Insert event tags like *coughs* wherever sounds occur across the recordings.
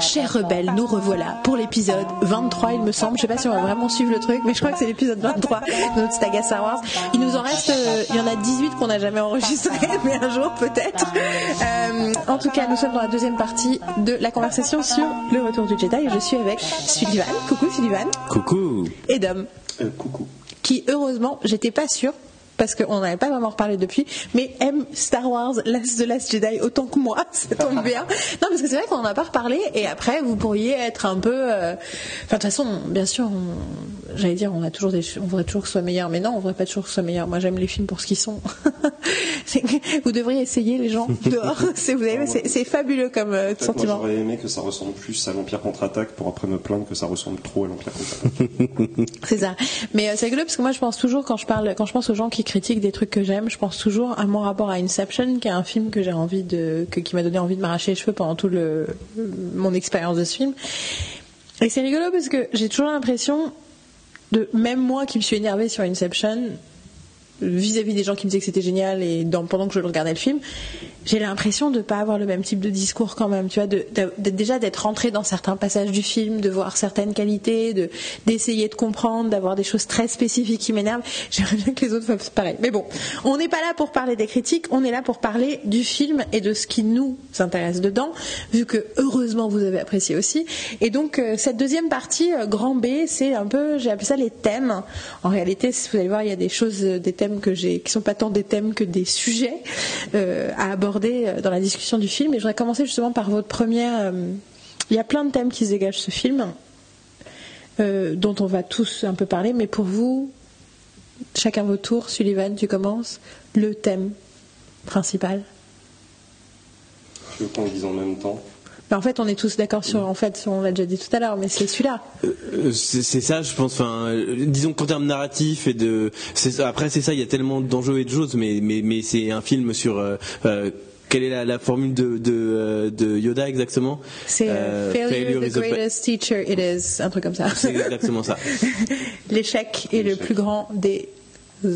Chers rebelles, nous revoilà pour l'épisode 23, il me semble. Je sais pas si on va vraiment suivre le truc, mais je crois que c'est l'épisode 23 de notre saga Star Wars. Il nous en reste, euh, il y en a 18 qu'on n'a jamais enregistré, *laughs* mais un jour peut-être. Euh, en tout cas, nous sommes dans la deuxième partie de la conversation sur le retour du Jedi. Je suis avec Sullivan. Coucou Sullivan. Coucou. Et Dom. Euh, coucou. Qui, heureusement, j'étais pas sûre parce qu'on n'avait pas vraiment reparlé depuis, mais aime Star Wars, Last The Last Jedi autant que moi, *laughs* ça tombe bien. Non, parce que c'est vrai qu'on n'en a pas reparlé, et après, vous pourriez être un peu... euh, Enfin, de toute façon, bien sûr, on- j'allais dire, on, a toujours des... on voudrait toujours que ce soit meilleur, mais non, on voudrait pas toujours que ce soit meilleur. Moi, j'aime les films pour ce qu'ils sont. *laughs* C'est que vous devriez essayer, les gens, *laughs* dehors. C'est vous avez- c'est- c'est fabuleux comme euh, En fait, moi, sentiment. j'aurais aimé que ça ressemble plus à l'Empire contre-attaque pour après me plaindre que ça ressemble trop à l'Empire contre-attaque. C'est ça. Mais euh, c'est rigolo parce que moi je pense toujours quand je parle, quand je pense aux gens qui critiquent des trucs que j'aime, je pense toujours à mon rapport à Inception, qui est un film que j'ai envie de, que- qui m'a donné envie de m'arracher les cheveux pendant tout le mon expérience de ce film. Et c'est rigolo parce que j'ai toujours l'impression de, même moi qui me suis énervée sur Inception, vis-à-vis des gens qui me disaient que c'était génial et pendant que je regardais le film, j'ai l'impression de pas avoir le même type de discours quand même, tu vois, déjà d'être rentré dans certains passages du film, de voir certaines qualités, de d'essayer de comprendre, d'avoir des choses très spécifiques qui m'énervent. *laughs* J'aimerais bien que les autres fassent pareil. Mais bon, on n'est pas là pour parler des critiques, on est là pour parler du film et de ce qui nous intéresse dedans, vu que heureusement vous avez apprécié aussi. Et donc euh, cette deuxième partie, euh, grand B, c'est un peu, j'ai appelé ça les thèmes. En réalité, si vous allez voir, il y a des choses, des thèmes que j'ai, qui sont pas tant des thèmes que des sujets euh, à aborder euh, dans la discussion du film. Et je voudrais commencer justement par votre première. euh, il y a plein de thèmes qui se dégagent ce film, dont on va tous un peu parler. Mais pour vous, chacun votre tour. Sullivan, tu commences. Le thème principal. Je veux qu'on en même temps. Mais en fait, on est tous d'accord sur. En fait, on l'a déjà dit tout à l'heure, mais c'est celui-là. Euh, C'est c'est ça, je pense. Enfin, euh, disons qu'en termes narratifs et de, après c'est ça, il y a tellement d'enjeux et de choses, mais mais mais c'est un film sur. euh, euh, quelle est la, la formule de, de, euh, de Yoda exactement C'est euh, Euh, Failure, is the greatest teacher it is, un truc comme ça. C'est exactement ça. *laughs* L'échec est le plus grand des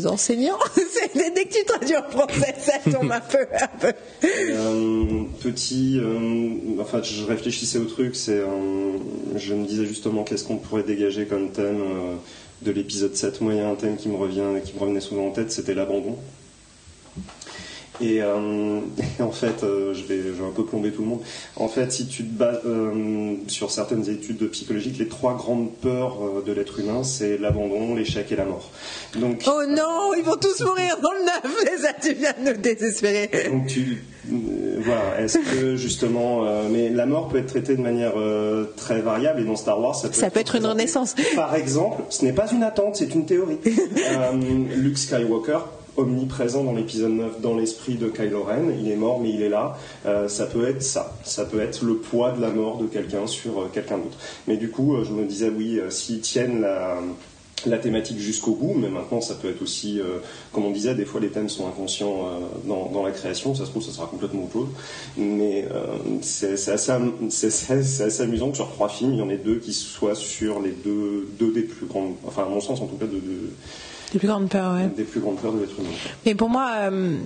enseignants. *laughs* Dès que tu traduis en français, ça tombe un peu. Un peu. Euh, petit, euh, enfin, je réfléchissais au truc, c'est, euh, je me disais justement qu'est-ce qu'on pourrait dégager comme thème euh, de l'épisode 7. Moi, il y a un thème qui me revient, qui me revenait souvent en tête, c'était l'abandon. Et euh, *laughs* en fait, euh, je, vais, je vais un peu plomber tout le monde. En fait, si tu te bases euh, sur certaines études psychologiques, les trois grandes peurs de l'être humain, c'est l'abandon, l'échec et la mort. Donc, Oh non, ils vont tous mourir dans le neuf. Mais *laughs* ça, tu viens de nous désespérer. Donc tu voilà, est-ce que justement mais la mort peut être traitée de manière très variable et dans Star Wars ça peut, Ça peut être une renaissance. Par exemple, ce n'est pas une attente, c'est une théorie. *laughs* Luke Skywalker omniprésent dans l'épisode 9 dans l'esprit de Kylo Ren, il est mort mais il est là, Euh, ça peut être ça, ça peut être le poids de la mort de quelqu'un sur euh, quelqu'un d'autre. Mais du coup, euh, je me disais oui, s'ils tiennent la la thématique jusqu'au bout, mais maintenant ça peut être aussi, comme on disait, des fois les thèmes sont inconscients dans, dans la création, ça se trouve ça sera complètement autre chose, mais euh, c'est assez, assez amusant que sur trois films, il y en ait deux qui soient sur les deux, deux des plus grandes, enfin à mon sens en tout cas, de, de- Les plus grandes peurs, ouais. des plus grandes peurs de l'être humain. Mais pour moi, euh,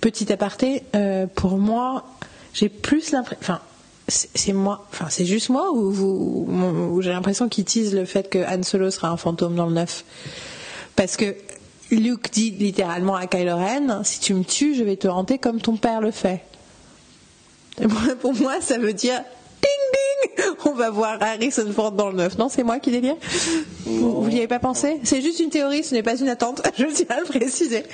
petit aparté, euh, pour moi, j'ai plus l'impression. Enfin, c'est moi. Enfin, c'est juste moi ou, j'ai l'impression qu'ils teasent le fait que Han Solo sera un fantôme dans le neuf? Parce que Luke dit littéralement à Kylo Ren si tu me tues, je vais te hanter comme ton père le fait. Pour moi, ça veut dire. Ding ding On va voir Harrison Ford dans le neuf. Non, c'est moi qui délire Vous n'y avez pas pensé? C'est juste une théorie, ce n'est pas une attente. *laughs* Je tiens à le préciser.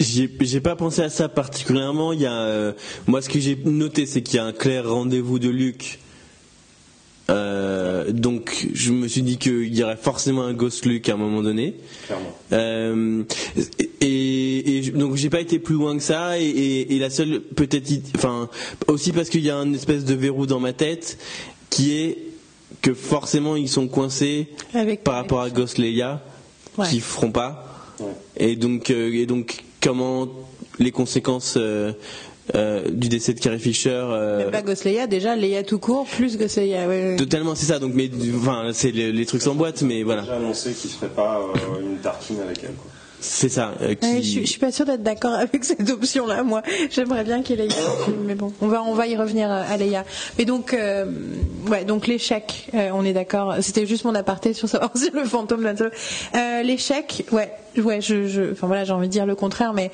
J'ai pas pensé à ça particulièrement. Il y a, euh, moi, ce que j'ai noté, c'est qu'il y a un clair rendez-vous de Luke. Euh, donc, je me suis dit qu'il y aurait forcément un Ghost Luke à un moment donné. Clairement. Euh, et, et je- donc j'ai pas été plus loin que ça et, et- et la seule peut-être enfin aussi parce qu'il y a un espèce de verrou dans ma tête qui est que forcément ils sont coincés Avec- par rapport à Ghost Leia Ouais. qui feront pas Ouais. et donc euh, et donc comment les conséquences euh, du décès de Carrie Fisher euh, Même pas Ghost Leia, déjà Leia tout court, plus Ghost Leia. ouais, ouais. totalement c'est ça donc mais enfin c'est les, les trucs sans boîte mais voilà J'ai annoncé qu'il ne ferait pas euh, une tartine avec elle. Quoi. C'est ça. euh, qui... Ouais, je, suis- je suis pas sûre d'être d'accord *laughs* avec cette option-là, moi. J'aimerais bien qu'il ait un film, mais bon, on va, on va y revenir à Leia. Mais donc, euh, ouais, donc l'échec, euh, on est d'accord. C'était juste mon aparté sur savoir *laughs* si le fantôme d'un. Euh, l'échec, ouais, ouais, je, je, enfin voilà, j'ai envie de dire le contraire, mais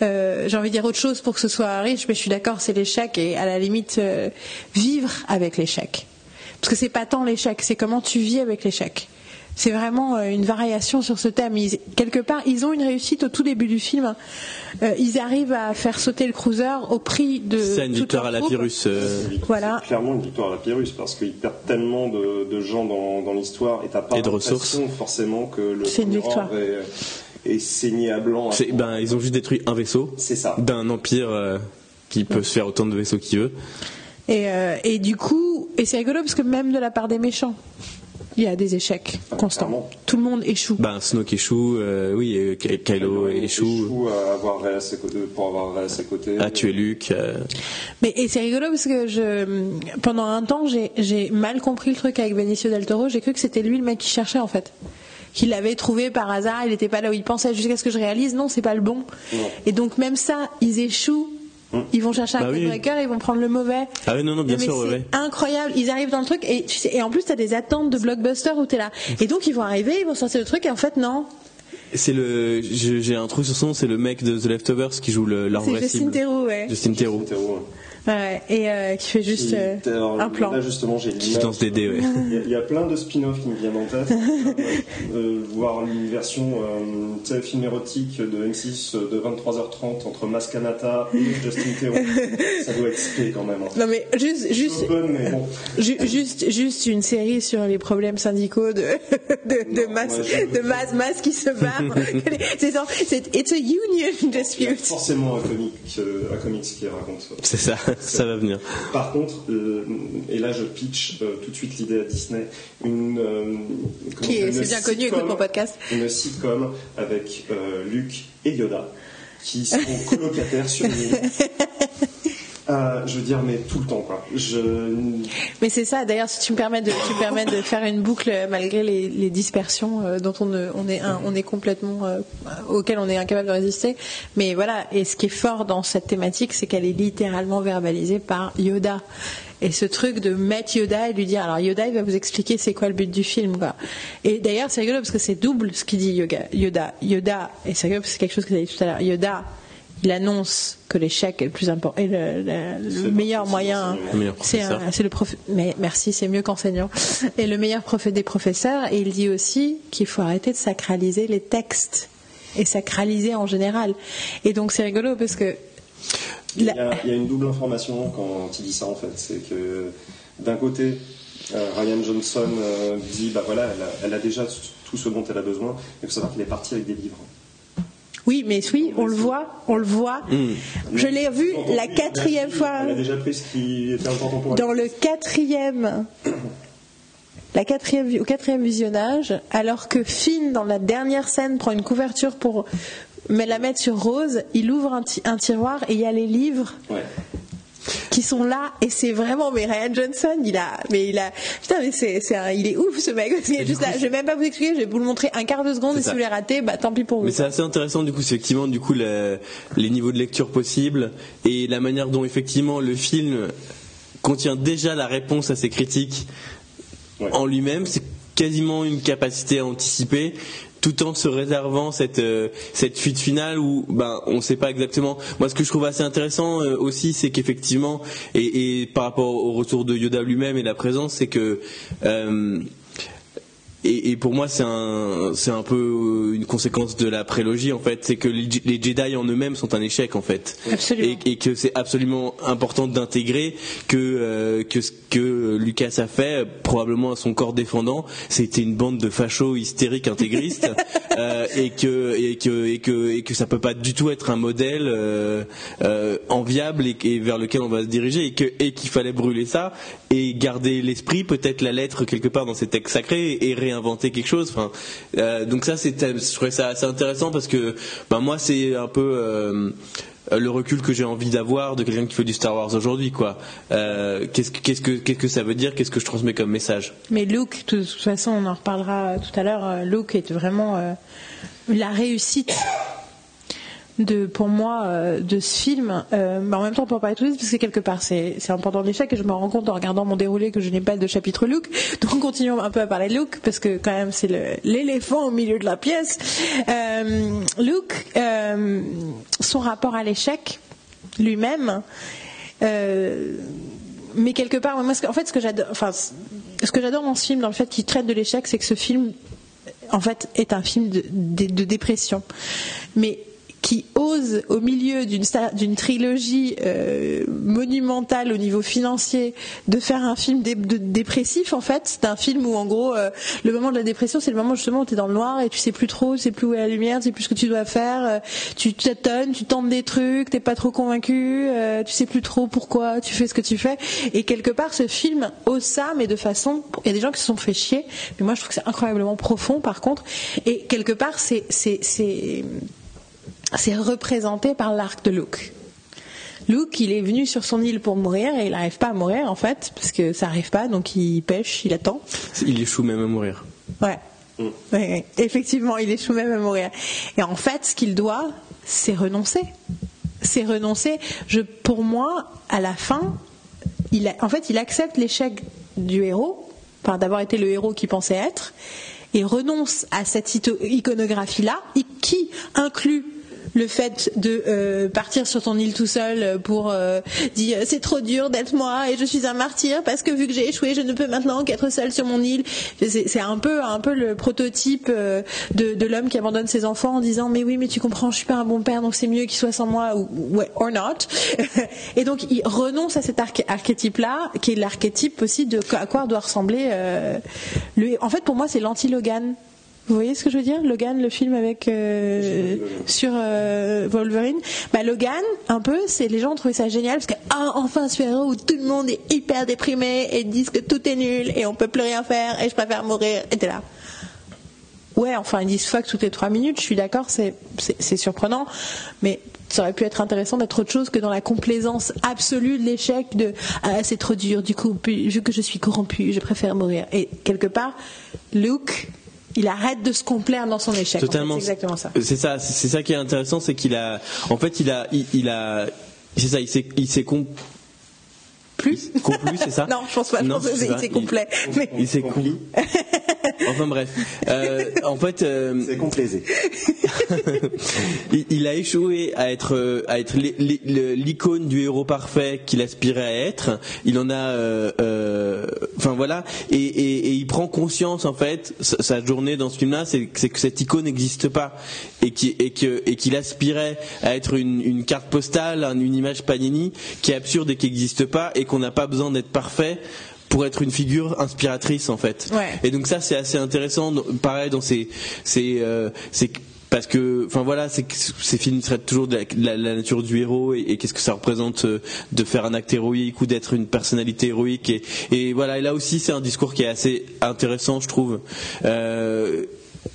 euh, j'ai envie de dire autre chose pour que ce soit riche, mais je suis d'accord, c'est l'échec et à la limite euh, vivre avec l'échec. Parce que c'est pas tant l'échec, c'est comment tu vis avec l'échec. C'est vraiment euh, une variation sur ce thème. Ils- quelque part, ils ont une réussite au tout début du film. Euh, ils arrivent à faire sauter le cruiser au prix de. C'est une victoire à la. Pyrrhus. euh, Voilà. C'est clairement une victoire à la Pyrrhus parce qu'ils perdent tellement de, de gens dans, dans l'histoire et t'as pas Et de ressources. forcément que le C'est une victoire. est, est saigné à blanc. à ben, ils ont juste détruit un vaisseau C'est ça. d'un empire euh, qui peut se faire autant de vaisseaux qu'il veut. Et, euh, et du coup, et c'est rigolo parce que même de la part des méchants, il y a des échecs constants. clairement. Tout le monde échoue. Ben, Snoke échoue, euh, oui, et Ky- Kylo échoue, à avoir à ses côtés, pour avoir à ses côtés. a tué Luke. euh, Mais et c'est rigolo parce que je, pendant un temps, j'ai j'ai mal compris le truc avec Benicio del Toro. J'ai cru que c'était lui le mec qui cherchait en fait. Qu'il l'avait trouvé par hasard, il n'était pas là où il pensait. Jusqu'à ce que je réalise, non, c'est pas le bon. Non. Et donc même ça, ils échouent. Ils vont chercher un Bah oui. breaker, ils vont prendre le mauvais. Ah oui, non, non, bien mais sûr, ouais, incroyable. Ils arrivent dans le truc et tu sais, et en plus t'as des attentes de blockbuster où t'es là. Et donc ils vont arriver, ils vont sortir le truc et en fait non. C'est le, j'ai un truc sur son nom, c'est le mec de The Leftovers qui joue le, leur C'est Justin. Theroux, ouais. Justin Theroux. C'était heureux. Ouais, et euh, qui fait juste Qui- euh, alors, un plan. Là, justement, j'ai dés, ouais. Il y, a, il y a plein de spin-offs qui me viennent en tête. *laughs* Euh, voir une version, euh, tu sais, film érotique de M6 de 23h30 entre Mascanata et Justin Theroux. *laughs* Ça doit être spé quand même. hein. Non mais juste, juste, Open, mais bon. Ju- Juste, juste une série sur les problèmes syndicaux de, *laughs* de, de Non, masse, de masse, masse qui se barre. c'est ça, c'est It's a union Il y a dispute. forcément un comic, euh, un comics qui raconte ça. C'est ça, *laughs* ça va venir. Par contre, euh, et là je pitch euh, tout de suite l'idée à Disney, une, euh, Qui est, bien connu, sitcom- écoute mon podcast. Une sitcom avec euh, Luke et Yoda qui sont *laughs* colocataires sur une île. *laughs* Euh, je veux dire, mais tout le temps quoi. Mais c'est ça, d'ailleurs, si tu me permets de, tu me permets de faire une boucle euh, malgré les, dispersions euh, dont on, est, complètement, auxquelles on est incapable de résister. Mais voilà, et ce qui est fort dans cette thématique, c'est qu'elle est littéralement verbalisée par Yoda. Et ce truc de mettre Yoda et lui dire, alors Yoda, il va vous expliquer c'est quoi le but du film, quoi. Et d'ailleurs, c'est rigolo parce que c'est double ce qu'il dit Yoda. Yoda, et c'est rigolo parce que c'est quelque chose que tu as dit tout à l'heure. Yoda, il annonce que l'échec est le plus important, et le, le- le C'est meilleur le moyen. C'est le prof. Mais merci, c'est mieux qu'enseignant. Et le meilleur prof des professeurs. Et il dit aussi qu'il faut arrêter de sacraliser les textes et sacraliser en général. Et donc c'est rigolo parce que il y, a, il y a une double information quand il dit ça en fait, c'est que d'un côté euh, Ryan Johnson euh, dit bah voilà, elle a, elle a déjà tout ce dont elle a besoin, il faut savoir qu'il est parti avec des livres. Oui, mais oui, on le voit, on le voit. Je l'ai vu la quatrième fois. Elle a déjà pris ce qui était important pour elle. dans le quatrième, la quatrième, au quatrième visionnage, alors que Finn, dans la dernière scène, prend une couverture pour me la mettre sur Rose, il ouvre un, ti- un tiroir et il y a les livres Ouais. Qui sont là et c'est vraiment mais Ryan Johnson il a mais il a putain mais c'est c'est un- il est ouf ce mec. Il est juste là je vais même pas vous expliquer je vais vous le montrer un quart de seconde et si vous les ratez bah tant pis pour vous. Mais c'est assez intéressant du coup, c'est effectivement du coup le- les niveaux de lecture possibles et la manière dont effectivement le film contient déjà la réponse à ces critiques Ouais. en lui-même, c'est quasiment une capacité à anticiper tout en se réservant cette euh, cette fuite finale où ben on sait pas exactement. Moi ce que je trouve assez intéressant euh, aussi c'est qu'effectivement et, et par rapport au retour de Yoda lui-même et la présence c'est que euh, et, et pour moi, c'est un, c'est un peu euh, une conséquence de la prélogie en fait. C'est que les, les Jedi en eux-mêmes sont un échec en fait. Absolument. Et, et que c'est absolument important d'intégrer que euh, que ce que Lucas a fait, probablement à son corps défendant, c'était une bande de fachos hystériques intégristes *laughs* euh, et que et que et que et que ça peut pas du tout être un modèle euh, enviable et, et vers lequel on va se diriger et que et qu'il fallait brûler ça et garder l'esprit, peut-être la lettre quelque part dans ces textes sacrés et réinventer quelque chose. Euh, donc ça, c'est, je trouvais ça assez intéressant parce que, ben moi, c'est un peu. euh, le recul que j'ai envie d'avoir de quelqu'un qui fait du Star Wars aujourd'hui, quoi. Euh, qu'est-ce que qu'est-ce que qu'est-ce que ça veut dire? Qu'est-ce que je transmets comme message? Mais Luke, de toute façon, on en reparlera tout à l'heure. Luke est vraiment la réussite de, pour moi, euh, de ce film. Euh, mais en même temps, pour pas être parce que quelque part, c'est un pendant d'échec et je me rends compte en regardant mon déroulé que je n'ai pas de chapitre Luke. *laughs* Donc, continuons un peu à parler de Luke parce que quand même, c'est l'éléphant au milieu de la pièce. Euh, Luke, euh, son rapport à l'échec lui-même. mais quelque part, moi, en fait, ce que j'adore, enfin, dans ce film, dans le fait qu'il traite de l'échec, c'est que ce film, en fait, est un film de, de- de dépression, mais qui ose, au milieu d'une trilogie euh, monumentale au niveau financier, de faire un film dépressif. En fait, c'est un film où, en gros, euh, le moment de la dépression, c'est le moment justement où tu es dans le noir et tu sais plus trop, tu sais plus où est la lumière, tu sais plus ce que tu dois faire, euh, tu tâtonnes, tu tentes des trucs, t'es pas trop convaincu, euh, tu sais plus trop pourquoi tu fais ce que tu fais. Et quelque part, ce film ose ça, mais de façon, il y a des gens qui se sont fait chier, mais moi je trouve que c'est incroyablement profond par contre. Et quelque part, c'est c'est c'est représenté par l'arc de Luke. Luke, il est venu sur son île pour mourir et il n'arrive pas à mourir en fait, parce que ça arrive pas, donc il pêche, il attend. Il échoue même à mourir. Ouais. Ouais, ouais. Effectivement, il échoue même à mourir. Et en fait, ce qu'il doit, c'est renoncer. C'est renoncer. Je, pour moi, à la fin, il a- en fait, il accepte l'échec du héros, enfin, d'avoir été le héros qu'il pensait être, et renonce à cette iconographie-là, qui inclut le fait de euh, partir sur ton île tout seul pour euh, dire c'est trop dur d'être moi et je suis un martyr parce que vu que j'ai échoué je ne peux maintenant qu'être seul sur mon île. C'est un peu un peu le prototype euh, de, de l'homme qui abandonne ses enfants en disant mais oui mais tu comprends je suis pas un bon père donc c'est mieux qu'il soit sans moi ou ouais, or not. *laughs* Et donc il renonce à cet arché- archétype là qui est l'archétype aussi de à quoi doit ressembler euh, le en fait pour moi c'est l'anti Logan vous voyez ce que je veux dire Logan, le film avec euh, sur euh, Wolverine? Bah Logan, un peu, c'est les gens trouvé ça génial parce que ah, enfin un super-héros où tout le monde est hyper déprimé et disent que tout est nul et on peut plus rien faire et je préfère mourir. Et t'es là. Ouais, enfin ils disent fuck toutes les trois minutes. Je suis d'accord, c'est c'est surprenant, mais ça aurait pu être intéressant d'être autre chose que dans la complaisance absolue de l'échec de ah c'est trop dur. Du coup, vu que je suis corrompu, je préfère mourir. Et quelque part, Luke, il arrête de se complaire dans son échec. En fait, Totalement. c'est exactement ça. C'est ça, c'est ça qui est intéressant, c'est qu'il a, en fait, il a, il, il a, c'est ça, il s'est, il s'est Plus complu, c'est ça Non, je pense pas. Je Non, pense que c'est complet. Mais- Il, s'est com- *laughs* Enfin bref, Euh, en fait, euh, C'est complaisé. *laughs* il, il a échoué à être à être l'icône du héros parfait qu'il aspirait à être. Il en a, euh, euh, enfin voilà, et, et- et il prend conscience en fait. Sa, sa journée dans ce film-là, c'est c'est que cette icône n'existe pas et qui et que et qu'il aspirait à être une, une carte postale, un- une image Panini qui est absurde et qui n'existe pas et qu'on n'a pas besoin d'être parfait pour être une figure inspiratrice en fait. Ouais. Et donc ça c'est assez intéressant. Pareil dans ces ces euh, ces parce que, enfin voilà, c'est ces films traitent toujours de la, de la- la nature du héros et, et qu'est-ce que ça représente euh, de faire un acte héroïque ou d'être une personnalité héroïque. Et, et voilà, et là aussi c'est un discours qui est assez intéressant, je trouve. Euh,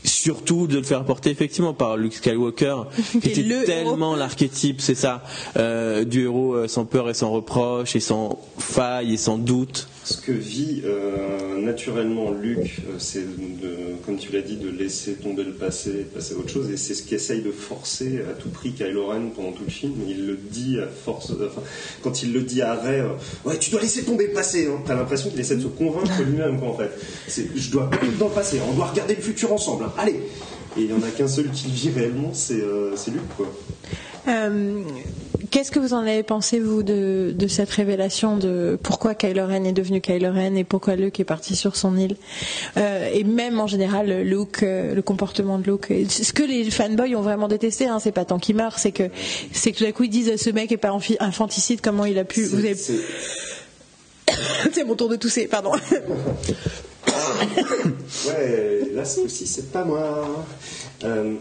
surtout de le faire porter effectivement par Luke Skywalker, *laughs* qui était le tellement l'archétype, c'est ça, euh, du héros euh, sans peur et sans reproche et sans faille et sans doute. Ce que vit euh, naturellement Luke, euh, c'est, comme tu l'as dit, de laisser tomber le passé, de passer à autre chose, et c'est ce qu'essaye de forcer à tout prix Kylo Ren pendant tout le film. Il le dit à force, enfin, quand il le dit à euh, ouais, tu dois laisser tomber le passé. Hein. T'as l'impression qu'il essaie de se convaincre lui-même, quoi, en fait. Je dois vivre dans le passé. On doit regarder le futur ensemble. hein. Allez. Et il y en a qu'un seul qui le vit réellement, c'est, euh, c'est Luke, quoi. Euh, Qu'est-ce que vous en avez pensé, vous, de, de cette révélation de pourquoi Kylo Ren est devenu Kylo Ren et pourquoi Luke est parti sur son île Euh, Et même en général, Luke, euh, le comportement de Luke. Ce que les fanboys ont vraiment détesté, hein, c'est pas tant qu'il meurt, c'est que, c'est que tout à coup ils disent ce mec est pas infanticide, comment il a pu. Vous avez... C'est- *coughs* mon tour de tousser, pardon. *coughs* Ouais, là coup-ci c'est pas moi. Euh,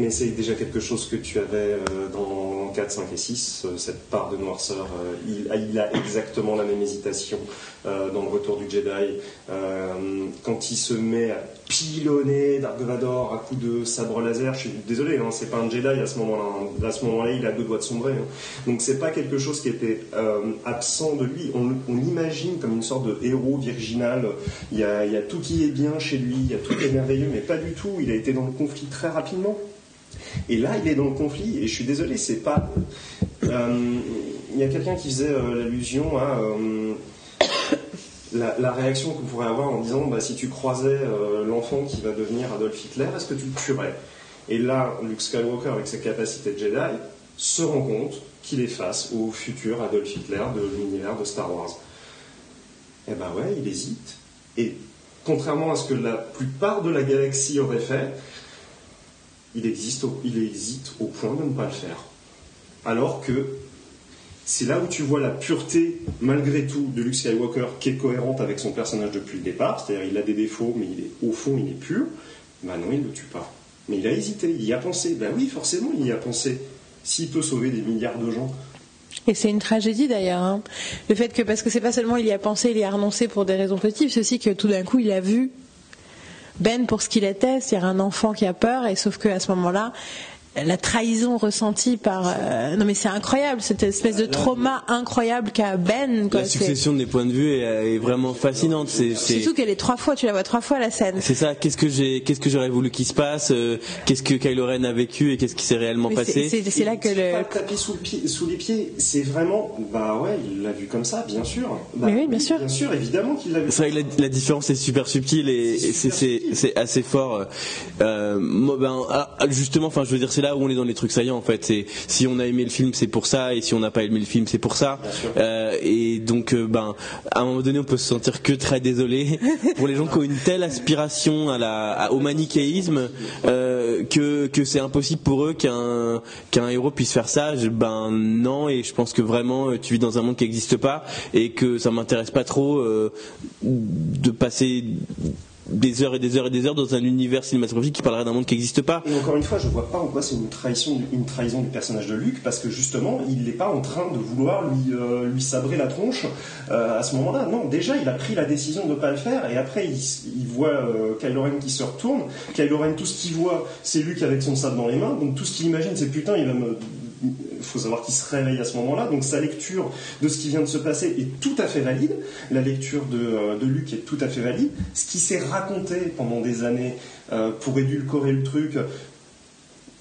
mais c'est déjà quelque chose que tu avais euh, dans 4, 5 et 6, cette part de noirceur, il, a exactement la même hésitation dans le retour du Jedi. quand il se met à pilonner Dark Vador à coups de sabre laser, je suis désolé, hein, c'est pas un Jedi à ce moment-là. Hein. À ce moment-là, il a deux doigts de sombrer. Hein. Donc c'est pas quelque chose qui était absent de lui. On, l'imagine comme une sorte de héros virginal. Il y, a, il y a tout qui est bien chez lui, il y a tout qui est merveilleux, mais pas du tout. Il a été dans le conflit très rapidement. Et là, il est dans le conflit, et je suis désolé, c'est pas. Euh, il y a quelqu'un qui faisait euh, l'allusion à euh, la, réaction qu'on pourrait avoir en disant bah, si tu croisais l'enfant qui va devenir Adolf Hitler, est-ce que tu le tuerais? Et là, Luke Skywalker, avec ses capacités de Jedi, se rend compte qu'il est face au futur Adolf Hitler de l'univers de Star Wars. Eh ben ouais, il hésite. Et contrairement à ce que la plupart de la galaxie aurait fait, il, existe il hésite au point de ne pas le faire. Alors que c'est là où tu vois la pureté, malgré tout, de Luke Skywalker qui est cohérente avec son personnage depuis le départ. C'est-à-dire, il a des défauts, mais au fond, il est pur. Ben non, il ne le tue pas. Mais il a hésité, il y a pensé. Ben oui, forcément, il y a pensé. S'il peut sauver des milliards de gens. Et c'est une tragédie d'ailleurs. Hein. Le fait que, parce que c'est pas seulement il y a pensé, il y a renoncé pour des raisons positives, c'est aussi que tout d'un coup il a vu ben pour ce qu'il était, c'est-à-dire un enfant qui a peur, et sauf qu'à ce moment-là, la trahison ressentie par euh, non mais c'est incroyable cette espèce de trauma incroyable qu'a Ben la succession des points de vue est, vraiment fascinante c'est surtout qu'elle est trois fois tu la vois trois fois la scène. C'est ça qu'est-ce que j'ai qu'est-ce que j'aurais voulu qu'il se passe euh, qu'est-ce que Kylo Ren a vécu et qu'est-ce qui s'est réellement passé c'est là que le tapis sous, le sous les pieds c'est vraiment bah ouais il l'a vu comme ça bien sûr. Bah, oui, bien sûr. bien sûr évidemment qu'il l'a vu c'est vrai que la, différence est super subtile et c'est assez fort. Euh, ben, ah, justement enfin je veux dire là où on est dans les trucs saillants en fait. C'est si on a aimé le film, c'est pour ça, et si on n'a pas aimé le film, c'est pour ça. Euh, et donc, euh, ben, à un moment donné, on peut se sentir que très désolé *laughs* pour les gens qui ont une telle aspiration à la, au manichéisme euh, que, que c'est impossible pour eux qu'un qu'un héros puisse faire ça. ben non, et je pense que vraiment, tu vis dans un monde qui n'existe pas et que ça m'intéresse pas trop de passer des heures et des heures et des heures dans un univers cinématographique qui parlerait d'un monde qui n'existe pas. Et encore une fois, je vois pas en quoi c'est une trahison, une trahison du personnage de Luc, parce que justement, il n'est pas en train de vouloir lui, euh, sabrer la tronche euh, à ce moment-là. Non, déjà, il a pris la décision de ne pas le faire, et après, il, voit euh, Kylo Ren qui se retourne. Kylo Ren, tout ce qu'il voit, c'est Luc avec son sabre dans les mains, donc tout ce qu'il imagine, c'est putain, il va me il faut savoir qu'il se réveille à ce moment-là, donc sa lecture de ce qui vient de se passer est tout à fait valide, la lecture de, euh, de Luc est tout à fait valide, ce qui s'est raconté pendant des années euh, pour édulcorer le truc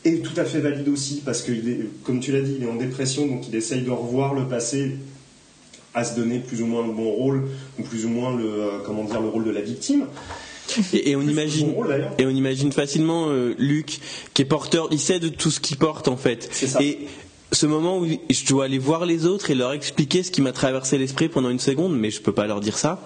est tout à fait valide aussi, parce que, comme tu l'as dit, il est en dépression, donc il essaye de revoir le passé à se donner plus ou moins le bon rôle, ou plus ou moins le, euh, comment dire, le rôle de la victime. Et, on imagine, et on imagine facilement euh, Luc qui est porteur, il sait de tout ce qu'il porte en fait. Et ce moment où je dois aller voir les autres et leur expliquer ce qui m'a traversé l'esprit pendant une seconde, mais je peux pas leur dire ça.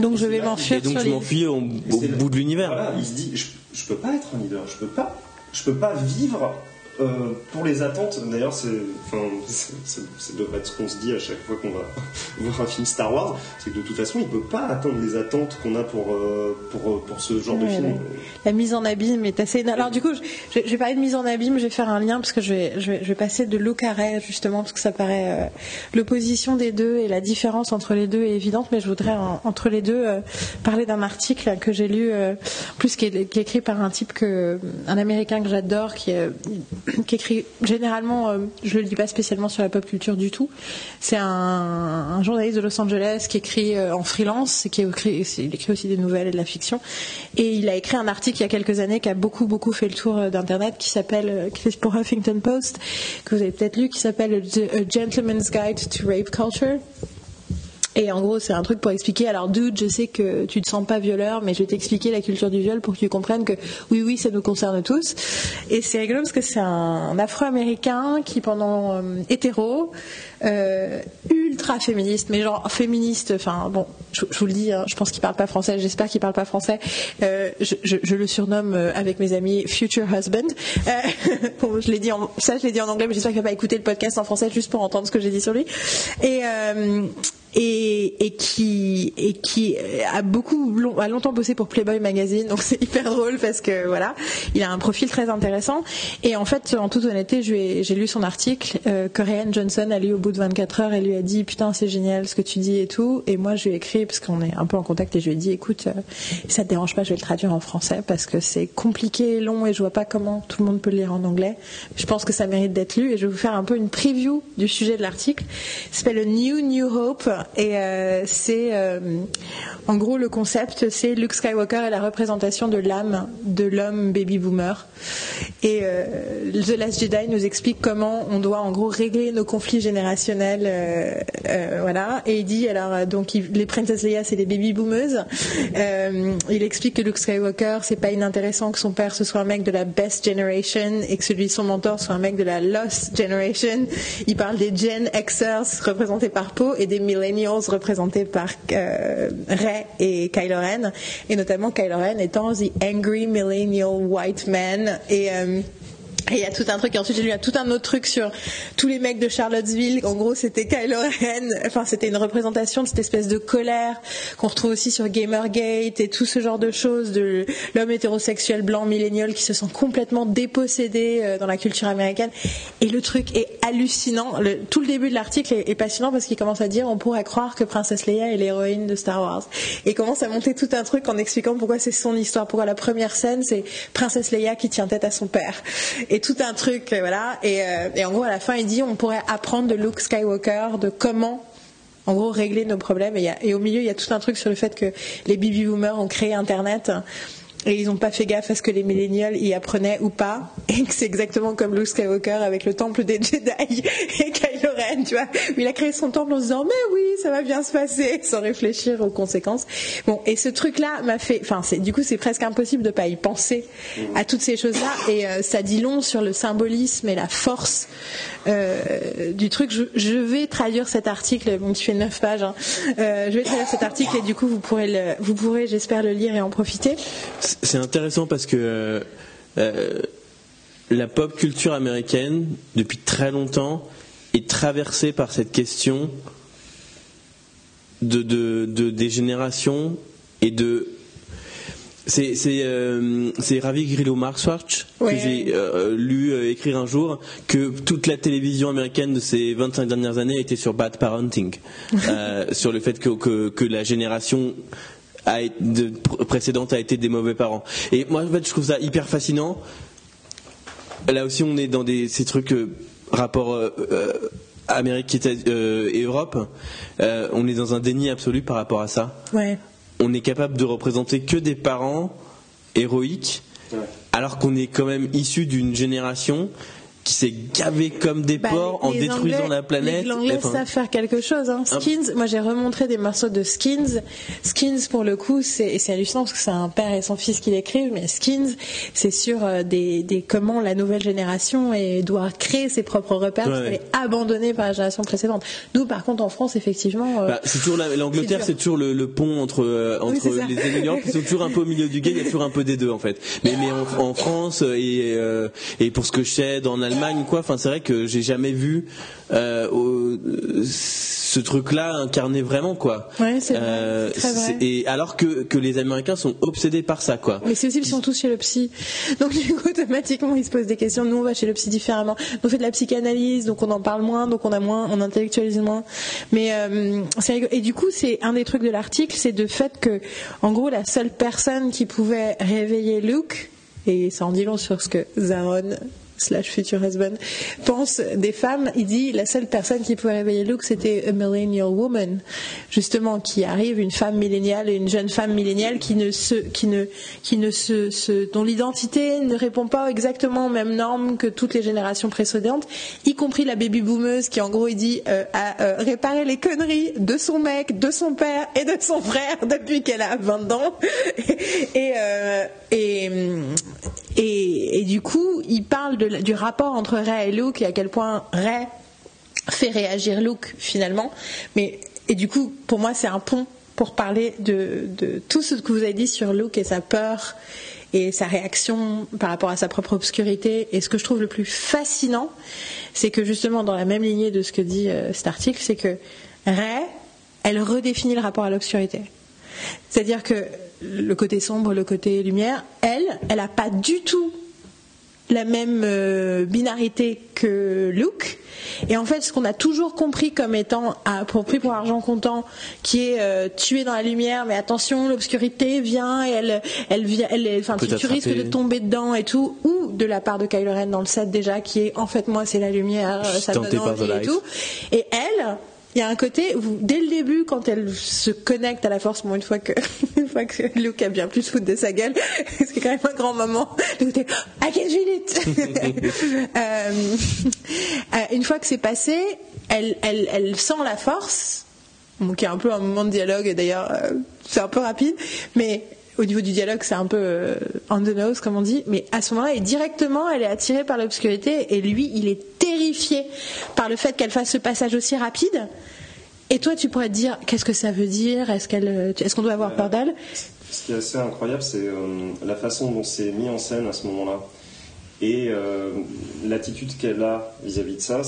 Donc je vais m'enfuir. Et donc je m'enfuis au, bout de l'univers. il se dit, je, je peux pas être un leader, je peux pas, je peux pas vivre euh, pour les attentes, d'ailleurs, c'est, enfin, c'est, devrait être ce qu'on se dit à chaque fois qu'on va *laughs* voir un film Star Wars, c'est que de toute façon, il ne peut pas atteindre les attentes qu'on a pour, euh, pour, euh, pour ce genre de film. La, mise en abîme est assez. Alors, du coup, je, je, vais parler de mise en abîme, je vais faire un lien parce que je vais, je vais, je vais passer de l'eau carré, justement, parce que ça paraît. l'opposition des deux et la différence entre les deux est évidente, mais je voudrais, entre les deux, parler d'un article que j'ai lu, plus qui est, qui est, écrit par un type que. un américain que j'adore, qui est *clears throat* qui écrit généralement, euh, je le dis pas spécialement sur la pop culture du tout. C'est un, journaliste de Los Angeles qui écrit euh, en freelance, qui écrit, il écrit aussi des nouvelles et de la fiction. Et il a écrit un article il y a quelques années qui a beaucoup beaucoup fait le tour euh, d'internet, qui s'appelle, qui est pour Huffington Post, que vous avez peut-être lu, qui s'appelle A Gentleman's Guide to Rape Culture. Et en gros, c'est un truc pour expliquer. Alors, dude, je sais que tu te sens pas violeur, mais je vais t'expliquer la culture du viol pour que tu comprennes que oui, oui, ça nous concerne tous. Et c'est rigolo parce que c'est un, Afro-américain qui, pendant euh, hétéro, euh, ultra féministe, mais genre féministe. Enfin bon, je, vous le dis, hein, je pense qu'il parle pas français. J'espère qu'il parle pas français. Euh, je, le surnomme euh, avec mes amis Future Husband. *laughs* Je l'ai dit ça, je l'ai dit en anglais, mais j'espère qu'il va pas écouter le podcast en français juste pour entendre ce que j'ai dit sur lui. Et qui a beaucoup a longtemps bossé pour Playboy Magazine donc *laughs* c'est hyper drôle parce que voilà il a un profil très intéressant et en fait en toute honnêteté j'ai lu son article euh, Johnson a lu au bout de 24 heures et lui a dit putain c'est génial ce que tu dis et tout. Et moi je lui ai écrit parce qu'on est un peu en contact et je lui ai dit écoute euh, ça te dérange pas je vais le traduire en français parce que c'est compliqué long et je vois pas comment tout le monde peut le lire en anglais. Je pense que ça mérite d'être lu et je vais vous faire un peu une preview du sujet de l'article. Ça s'appelle New New Hope et euh, c'est euh, en gros le concept c'est Luke Skywalker est la représentation de l'âme de l'homme baby boomer. Et euh, The Last Jedi nous explique comment on doit en gros régler nos conflits générationnels euh, euh, voilà. Et il dit alors euh, donc il- les Princess Leia c'est les baby boomers. Euh, il explique que Luke Skywalker c'est pas inintéressant que son père ce soit un mec de la best generation et que celui son mentor soit un mec de la lost generation. Il parle des Gen Xers représentés par Poe et des millennials représentés par Rey et Kylo Ren. Et notamment Kylo Ren étant the angry millennial white man. Et et il y a tout un truc, et ensuite j'ai lu tout un autre truc sur tous les mecs de Charlottesville. En gros, c'était Kylo Ren, enfin, c'était une représentation de cette espèce de colère qu'on retrouve aussi sur Gamergate et tout ce genre de choses de l'homme hétérosexuel blanc millénial qui se sent complètement dépossédé euh, dans la culture américaine. Et le truc est hallucinant. Tout le début de l'article est, passionnant parce qu'il commence à dire on pourrait croire que Princesse Leia est l'héroïne de Star Wars. Et commence à monter tout un truc en expliquant pourquoi c'est son histoire, pourquoi la première scène c'est Princesse Leia qui tient tête à son père. Tout un truc, euh, voilà. Et, euh, et en gros, à la fin, il dit on pourrait apprendre de Luke Skywalker de comment en gros régler nos problèmes et, et au milieu il y a tout un truc sur le fait que les baby boomers ont créé internet et ils n'ont pas fait gaffe à ce que les millénials y apprenaient ou pas *laughs* et que c'est exactement comme Luke Skywalker avec le temple des Jedi *laughs* et Kylo Ren tu vois il a créé son temple en se disant mais oui ça va bien se passer *laughs* sans réfléchir aux conséquences bon et ce truc là m'a fait enfin c'est du coup c'est presque impossible de pas y penser à toutes ces choses là et euh, ça dit long sur le symbolisme et la force euh, du truc. Je, vais traduire cet article, bon, qui fait 9 pages. hein. Euh, je vais traduire cet article et du coup vous pourrez, vous pourrez, j'espère, le lire et en profiter. C'est intéressant parce que euh, la pop culture américaine, depuis très longtemps, est traversée par cette question de, de, de- des générations et de. C'est c'est, euh, c'est Ravi Grillo Marxwatch Ouais. que j'ai euh, lu euh, écrire un jour que toute la télévision américaine de ces 25 dernières années était sur bad parenting, *laughs* euh, sur le fait que, que, que la génération a été- de- pr- précédente a été des mauvais parents. Et moi, en fait, je trouve ça hyper fascinant. Là aussi, on est dans des, ces trucs, euh, rapport euh, euh, Amérique euh, et Europe. Euh, on est dans un déni absolu par rapport à ça. Ouais. On est capable de représenter que des parents héroïques, Ouais. alors qu'on est quand même issu d'une génération qui s'est gavée comme des Bah, porcs les- en les détruisant Anglais- la planète. Les Anglais savent faire quelque chose. Hein. Skins, moi j'ai remontré des morceaux de Skins. Skins, pour le coup, c'est hallucinant parce que c'est un père et son fils qui l'écrivent, mais Skins, c'est sur euh, des, des comment la nouvelle génération et doit créer ses propres repères parce Ouais. qu'elle est abandonnée par la génération précédente. Nous, par contre, en France, effectivement, euh, Bah, c'est toujours la- l'Angleterre, c'est toujours le, le pont entre euh, entre les York, ils sont toujours un peu au milieu du guet. Il y a toujours un peu des deux en fait. Mais mais en, en France et euh, et pour ce que je sais en Allemagne quoi, enfin c'est vrai que j'ai jamais vu euh, ce truc-là incarné vraiment quoi. Euh, Ouais, c'est très vrai. Et alors que que les Américains sont obsédés par ça quoi. Mais c'est aussi parce qu'ils sont tous chez le psy. Donc du coup, automatiquement, ils se posent des questions. Nous, on va chez le psy différemment. On fait de la psychanalyse, donc on en parle moins, donc on a moins, on intellectualise moins. Mais euh, c'est et du coup, c'est un des trucs de l'article, c'est de fait que, en gros, la seule personne qui pouvait réveiller Luke, et ça en dit long sur ce que Zaron slash future husband pense des femmes. Il dit la seule personne qui pouvait réveiller Luke c'était a millennial woman. Justement qui arrive une femme milléniale une jeune femme milléniale qui ne se qui ne qui ne se, se- dont l'identité ne répond pas exactement aux mêmes normes que toutes les générations précédentes y compris la baby boomeuse qui en gros il dit euh, a euh, réparé les conneries de son mec de son père et de son frère *laughs* depuis qu'elle a 20 ans. Et euh, et, et, du coup, il parle du rapport entre Ray et Luke et à quel point Ray fait réagir Luke finalement. Mais et du coup, pour moi, c'est un pont pour parler de, de, tout ce que vous avez dit sur Luke et sa peur et sa réaction par rapport à sa propre obscurité. Et ce que je trouve le plus fascinant, c'est que justement, dans la même lignée de ce que dit euh, cet article, c'est que Ray, elle redéfinit le rapport à l'obscurité. C'est-à-dire que le côté sombre, le côté lumière, elle, elle n'a pas du tout la même euh, binarité que Luke. Et en fait, ce qu'on a toujours compris comme étant à, pour prix pour argent comptant, qui est euh, tué dans la lumière, mais attention, l'obscurité vient et elle, elle vient, elle, enfin, tu, tu risques de tomber dedans et tout, ou de la part de Kylo Ren dans le set déjà, qui est en fait moi c'est la lumière, ça donne envie et tout. Et elle, il y a un côté où, dès le début, quand elle se connecte à la force, bon, une fois que, *laughs* une fois que Luke a bien plus foutre de sa gueule, *laughs* c'est quand même un grand moment. I can feel it. euh, une fois que c'est passé, elle, elle, elle sent la force. Donc il y a un peu un moment de dialogue, et d'ailleurs, euh, c'est un peu rapide, mais au niveau du dialogue, c'est un peu euh, on the nose, comme on dit, mais à ce moment-là, directement, elle est attirée par l'obscurité et lui, il est terrifié par le fait qu'elle fasse ce passage aussi rapide. Et toi, tu pourrais te dire, qu'est-ce que ça veut dire? Est-ce qu'elle, est-ce qu'on doit avoir peur d'elle? Ce qui est assez incroyable, c'est euh, la façon dont c'est mis en scène à ce moment-là et euh, l'attitude qu'elle a vis-à-vis de ça.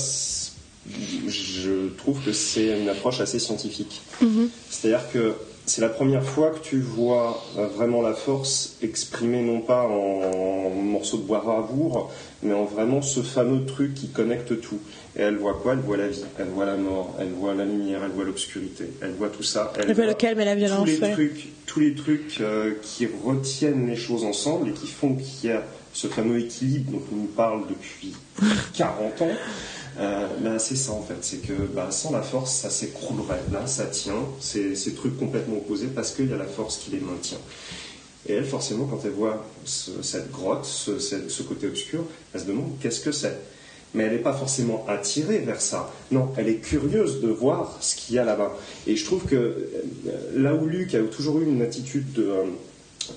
Je trouve que c'est une approche assez scientifique. Mm-hmm. C'est-à-dire que c'est la première fois que tu vois euh, vraiment la force exprimée non pas en, morceaux de bois ravour, mais en vraiment ce fameux truc qui connecte tout. Et elle voit quoi? Elle voit la vie, elle voit la mort, elle voit la lumière, elle voit l'obscurité, elle voit tout ça. Elle, voit le calme et la violence. Tous les trucs, tous les trucs euh, qui retiennent les choses ensemble et qui font qu'il y a ce fameux équilibre dont on nous parle depuis *laughs* 40 ans. Euh, ben, c'est ça en fait, c'est que ben, sans la force, ça s'écroulerait. Là, ça tient, c'est ces trucs complètement opposés parce qu'il y a la force qui les maintient. Et elle, forcément, quand elle voit cette grotte, ce, côté obscur, elle se demande qu'est-ce que c'est. Mais elle n'est pas forcément attirée vers ça. Non, elle est curieuse de voir ce qu'il y a là-bas. Et je trouve que euh, là où Luc a toujours eu une attitude de, euh,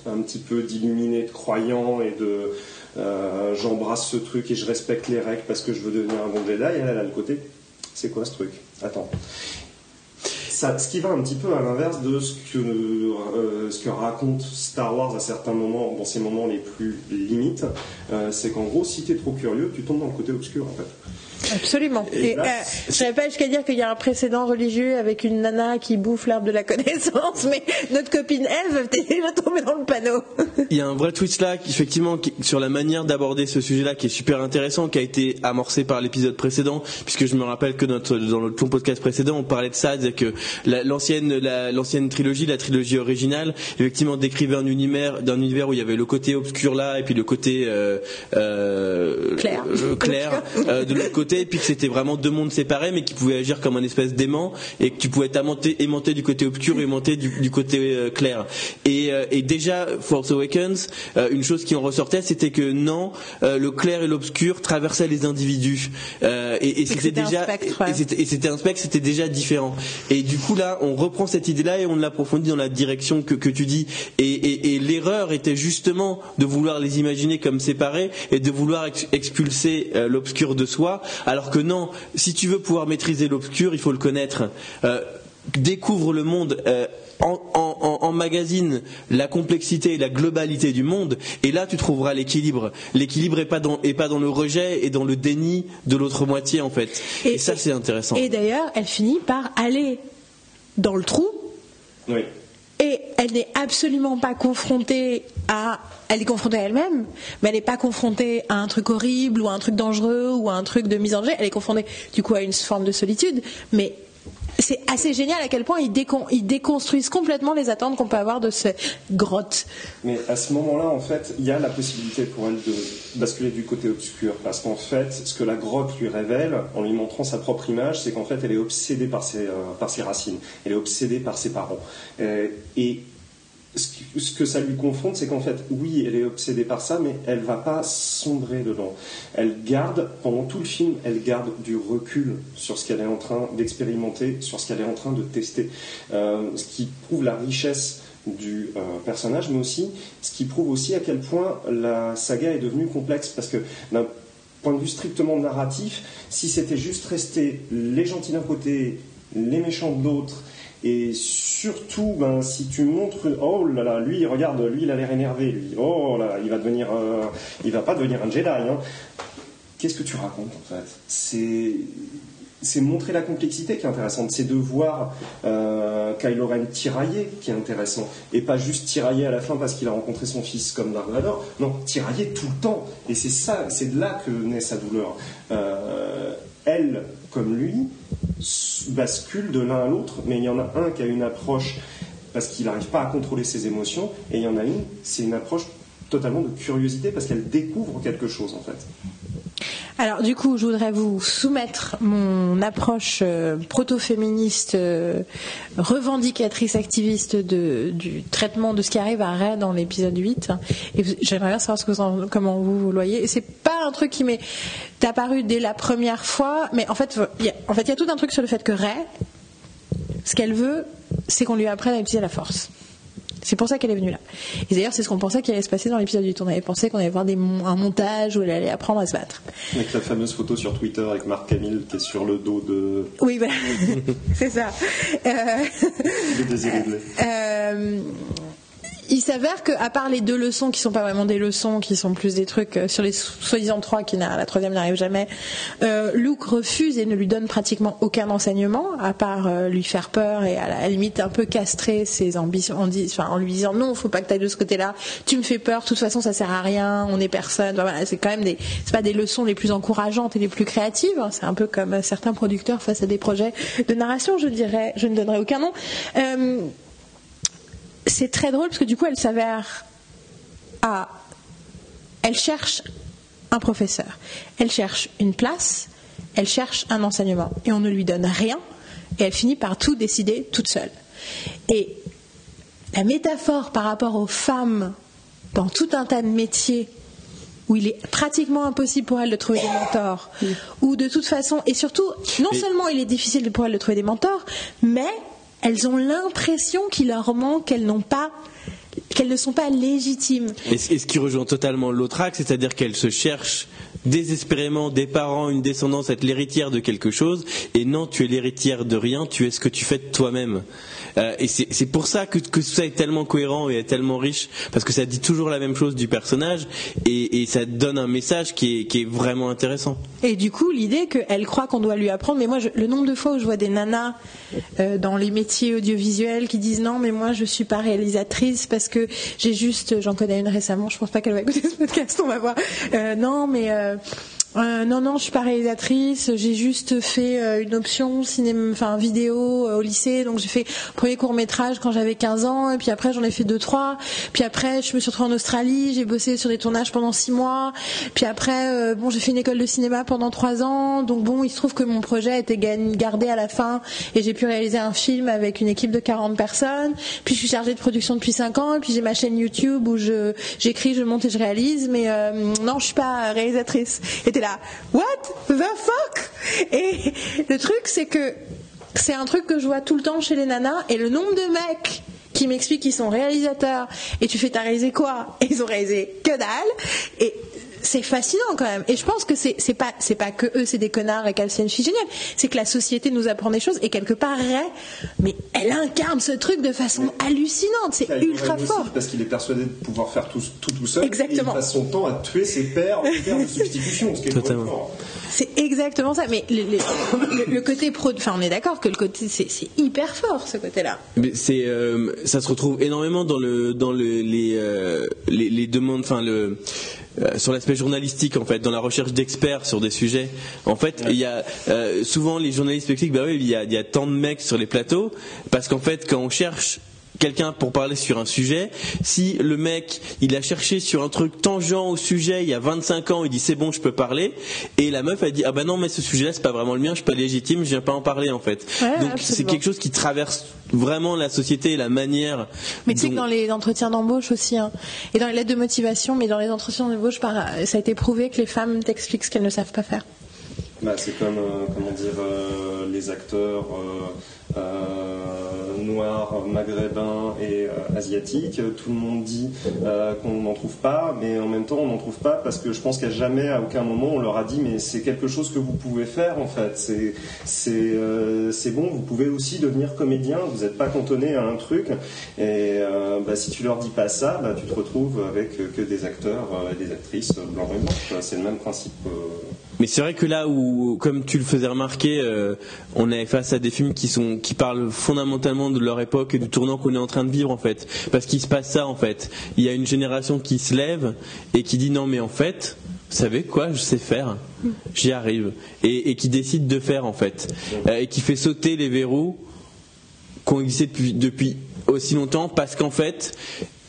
un petit peu d'illuminé, de croyant et de euh, j'embrasse ce truc et je respecte les règles parce que je veux devenir un bon Jedi. Et elle, a le côté, c'est quoi ce truc? Attends. Ça, ce qui va un petit peu à l'inverse de ce que, euh, ce que raconte Star Wars à certains moments, dans ces moments les plus limites, euh, c'est qu'en gros, si tu es trop curieux, tu tombes dans le côté obscur en fait. Absolument. Et, euh, je n'avais pas jusqu'à dire qu'il y a un précédent religieux avec une nana qui bouffe l'arbre de la *laughs* connaissance, mais notre copine Eve *laughs* va peut-être tomber dans le panneau. Il y a un vrai twist là, effectivement, sur la manière d'aborder ce sujet-là qui est super intéressant, qui a été amorcé par l'épisode précédent, puisque je me rappelle que notre, dans le podcast précédent, on parlait de ça, que l'ancienne, l'ancienne trilogie, la trilogie originale, effectivement décrivait un univers, d'un univers où il y avait le côté obscur là, et puis le côté euh, euh, clair, euh, clair *laughs* de l'autre côté et puis que c'était vraiment deux mondes séparés, mais qui pouvaient agir comme un espèce d'aimant, et que tu pouvais aimanter, du côté obscur et aimanter du, côté euh, clair. Euh, et, déjà, Force Awakens, euh, une chose qui en ressortait, c'était que non, le clair et l'obscur traversaient les individus. et, c'était déjà, et c'était un spectre, c'était déjà différent. Et du coup là, on reprend cette idée-là et on l'approfondit dans la direction que, tu dis. Et, l'erreur était justement de vouloir les imaginer comme séparés et de vouloir expulser l'obscur de soi alors que non, si tu veux pouvoir maîtriser l'obscur, il faut le connaître. Euh, découvre le monde. Euh, en, magazine la complexité et la globalité du monde, et là tu trouveras l'équilibre. L'équilibre n'est pas, dans, pas dans le rejet et dans le déni de l'autre moitié en fait. Et, ça c'est intéressant. Et d'ailleurs, elle finit par aller dans le trou. Oui. Elle n'est absolument pas confrontée à. Elle est confrontée à elle-même, mais elle n'est pas confrontée à un truc horrible ou à un truc dangereux ou à un truc de mise en danger. Elle est confrontée, du coup, à une forme de solitude. Mais c'est assez génial à quel point ils, déconstruisent complètement les attentes qu'on peut avoir de ces grottes. Mais à ce moment-là, en fait, il y a la possibilité pour elle de basculer du côté obscur. Parce qu'en fait, ce que la grotte lui révèle, en lui montrant sa propre image, c'est qu'en fait, elle est obsédée par ses, euh, racines. Elle est obsédée par ses parents. Euh, et ce que ça lui confronte, c'est qu'en fait, oui, elle est obsédée par ça, mais elle va pas sombrer dedans. Elle garde, pendant tout le film, elle garde du recul sur ce qu'elle est en train d'expérimenter, sur ce qu'elle est en train de tester. Euh, ce qui prouve la richesse du euh, personnage, mais aussi ce qui prouve aussi à quel point la saga est devenue complexe, parce que d'un point de vue strictement narratif, si c'était juste resté les gentils d'un côté, les méchants de l'autre, et surtout, ben, si tu montres, oh là là, lui, regarde, lui, il a l'air énervé, lui, oh là, il va devenir, il va pas devenir un Jedi. Hein. Qu'est-ce que tu racontes en fait? C'est c'est montrer la complexité qui est intéressante, c'est de voir euh, Kylo Ren tirailler qui est intéressant, et pas juste tirailler à la fin parce qu'il a rencontré son fils comme Dark Vador, non, tirailler tout le temps, et c'est ça, c'est de là que naît sa douleur. Euh, elle, comme lui, bascule de l'un à l'autre, mais il y en a un qui a une approche parce qu'il n'arrive pas à contrôler ses émotions, et il y en a une, c'est une approche totalement de curiosité parce qu'elle découvre quelque chose en fait. Alors du coup, je voudrais vous soumettre mon approche euh, proto-féministe, euh, revendicatrice, activiste du traitement de ce qui arrive à Ray dans l'épisode 8. Et j'aimerais bien savoir comment vous, vous voyez. Et c'est pas un truc qui m'est apparu dès la première fois, mais en fait, il y a, en fait, il y a tout un truc sur le fait que Ray, ce qu'elle veut, c'est qu'on lui apprenne à utiliser la force. C'est pour ça qu'elle est venue là. Et d'ailleurs, c'est ce qu'on pensait qu'il allait se passer dans l'épisode du tour. On avait pensé qu'on allait voir un montage où elle allait apprendre à se battre. Avec la fameuse photo sur Twitter avec Marc Camille qui est sur le dos de. Oui, voilà. *laughs* c'est ça. Euh... *laughs* De euh il s'avère qu'à part les deux leçons qui sont pas vraiment des leçons, qui sont plus des trucs euh, sur les soi-disant trois, qui la troisième n'arrive jamais, euh, Luke refuse et ne lui donne pratiquement aucun enseignement, à part euh, lui faire peur et à la limite un peu castrer ses ambitions en, en lui disant non, faut pas que tu de ce côté-là, tu me fais peur, de toute façon ça sert à rien, on est personne. Voilà, c'est quand même des, c'est pas des leçons les plus encourageantes et les plus créatives. Hein. c'est un peu comme certains producteurs face à des projets de narration, je dirais, je ne donnerai aucun nom c'est très drôle parce que du coup, elle s'avère à. Elle cherche un professeur, elle cherche une place, elle cherche un enseignement et on ne lui donne rien et elle finit par tout décider toute seule. Et la métaphore par rapport aux femmes dans tout un tas de métiers où il est pratiquement impossible pour elles de trouver des mentors, ou de toute façon, et surtout, non seulement il est difficile pour elles de trouver des mentors, mais elles ont l'impression qu'il leur manque, qu'elles n'ont pas qu'elles ne sont pas légitimes. Et ce qui rejoint totalement l'autre axe, c'est-à-dire qu'elles se cherchent désespérément des parents, une descendance, être l'héritière de quelque chose, et non, tu es l'héritière de rien, tu es ce que tu fais de toi-même. Euh, et c'est pour ça que, que ça est tellement cohérent et est tellement riche, parce que ça dit toujours la même chose du personnage, et, ça donne un message qui est, qui est, vraiment intéressant. Et du coup, l'idée qu'elle croit qu'on doit lui apprendre, mais moi, le nombre de fois où je vois des nanas euh, dans les métiers audiovisuels qui disent non, mais moi, je suis pas réalisatrice parce que j'ai juste, j'en connais une récemment, je pense pas qu'elle va *laughs* écouter ce podcast, on va voir. Euh, non, mais euh, euh, non, non, je suis pas réalisatrice. J'ai juste fait euh, une option cinéma, enfin vidéo euh, au lycée. Donc j'ai fait premier court métrage quand j'avais 15 ans, et puis après j'en ai fait deux trois. Puis après je me suis retrouvée en Australie. J'ai bossé sur des tournages pendant six mois. Puis après bon j'ai fait une école de cinéma pendant trois ans. Donc bon il se trouve que mon projet a été gardé à la fin et j'ai pu réaliser un film avec une équipe de 40 personnes. Puis je suis chargée de production depuis cinq ans. Et puis j'ai ma chaîne YouTube où je j'écris, je monte et je réalise. Mais non je suis pas réalisatrice. What the fuck? Et le truc, c'est que c'est un truc que je vois tout le temps chez les nanas, et le nombre de mecs qui m'expliquent qu'ils sont réalisateurs, et tu fais ta réalisé quoi? Et ils ont réalisé que dalle. Et c'est fascinant quand même. Et je pense que c'est pas c'est pas que eux, c'est des connards et une fille géniale. C'est que la société nous apprend des choses et quelque part mais elle incarne ce truc de façon hallucinante. C'est ultra fort. Parce qu'il est persuadé de pouvoir faire tout tout, tout seul. Exactement. Et il passe son temps à tuer ses pères, pères de *laughs* substitution, ce qui est Totalement. C'est exactement ça. Mais le, côté pro, enfin on est d'accord que le côté c'est hyper fort ce côté-là. Mais c'est euh, ça se retrouve énormément dans le dans le, les, euh, les, les demandes, enfin le euh, sur l'aspect journalistique en fait, dans la recherche d'experts sur des sujets. En fait, il y a euh, souvent les journalistes expliquent bah oui, il y, a, il y a tant de mecs sur les plateaux parce qu'en fait, quand on cherche quelqu'un pour parler sur un sujet, si le mec, il a cherché sur un truc tangent au sujet il y a 25 ans, il dit c'est bon, je peux parler, et la meuf a dit ah ben non mais ce sujet-là c'est pas vraiment le mien, je suis pas légitime, je viens pas en parler en fait. Donc c'est quelque chose qui traverse vraiment la société et la manière. Mais tu sais que dans les entretiens d'embauche aussi, hein, et dans les lettres de motivation, mais dans les entretiens d'embauche, ça a été prouvé que les femmes t'expliquent ce qu'elles ne savent pas faire. Bah, c'est comme, euh, comment dire, euh, les acteurs euh, noirs, maghrébins et asiatiques. Tout le monde dit qu'on n'en trouve pas, mais en même temps, on n'en trouve pas parce que je pense qu'à jamais, à aucun moment, on leur a dit, mais c'est quelque chose que vous pouvez faire, en fait. C'est, bon, vous pouvez aussi devenir comédien, vous n'êtes pas cantonné à un truc. Et bah, si tu leur dis pas ça, bah, tu te retrouves avec que des acteurs et des actrices blancs et blancs. C'est le même principe. Mais c'est vrai que là où, comme tu le faisais remarquer, euh, on est face à des films qui sont qui parlent fondamentalement de leur époque et du tournant qu'on est en train de vivre en fait, parce qu'il se passe ça en fait. Il y a une génération qui se lève et qui dit non mais en fait, vous savez quoi, je sais faire, j'y arrive, et, qui décide de faire en fait, euh, et qui fait sauter les verrous qui ont existé depuis, aussi longtemps, parce qu'en fait,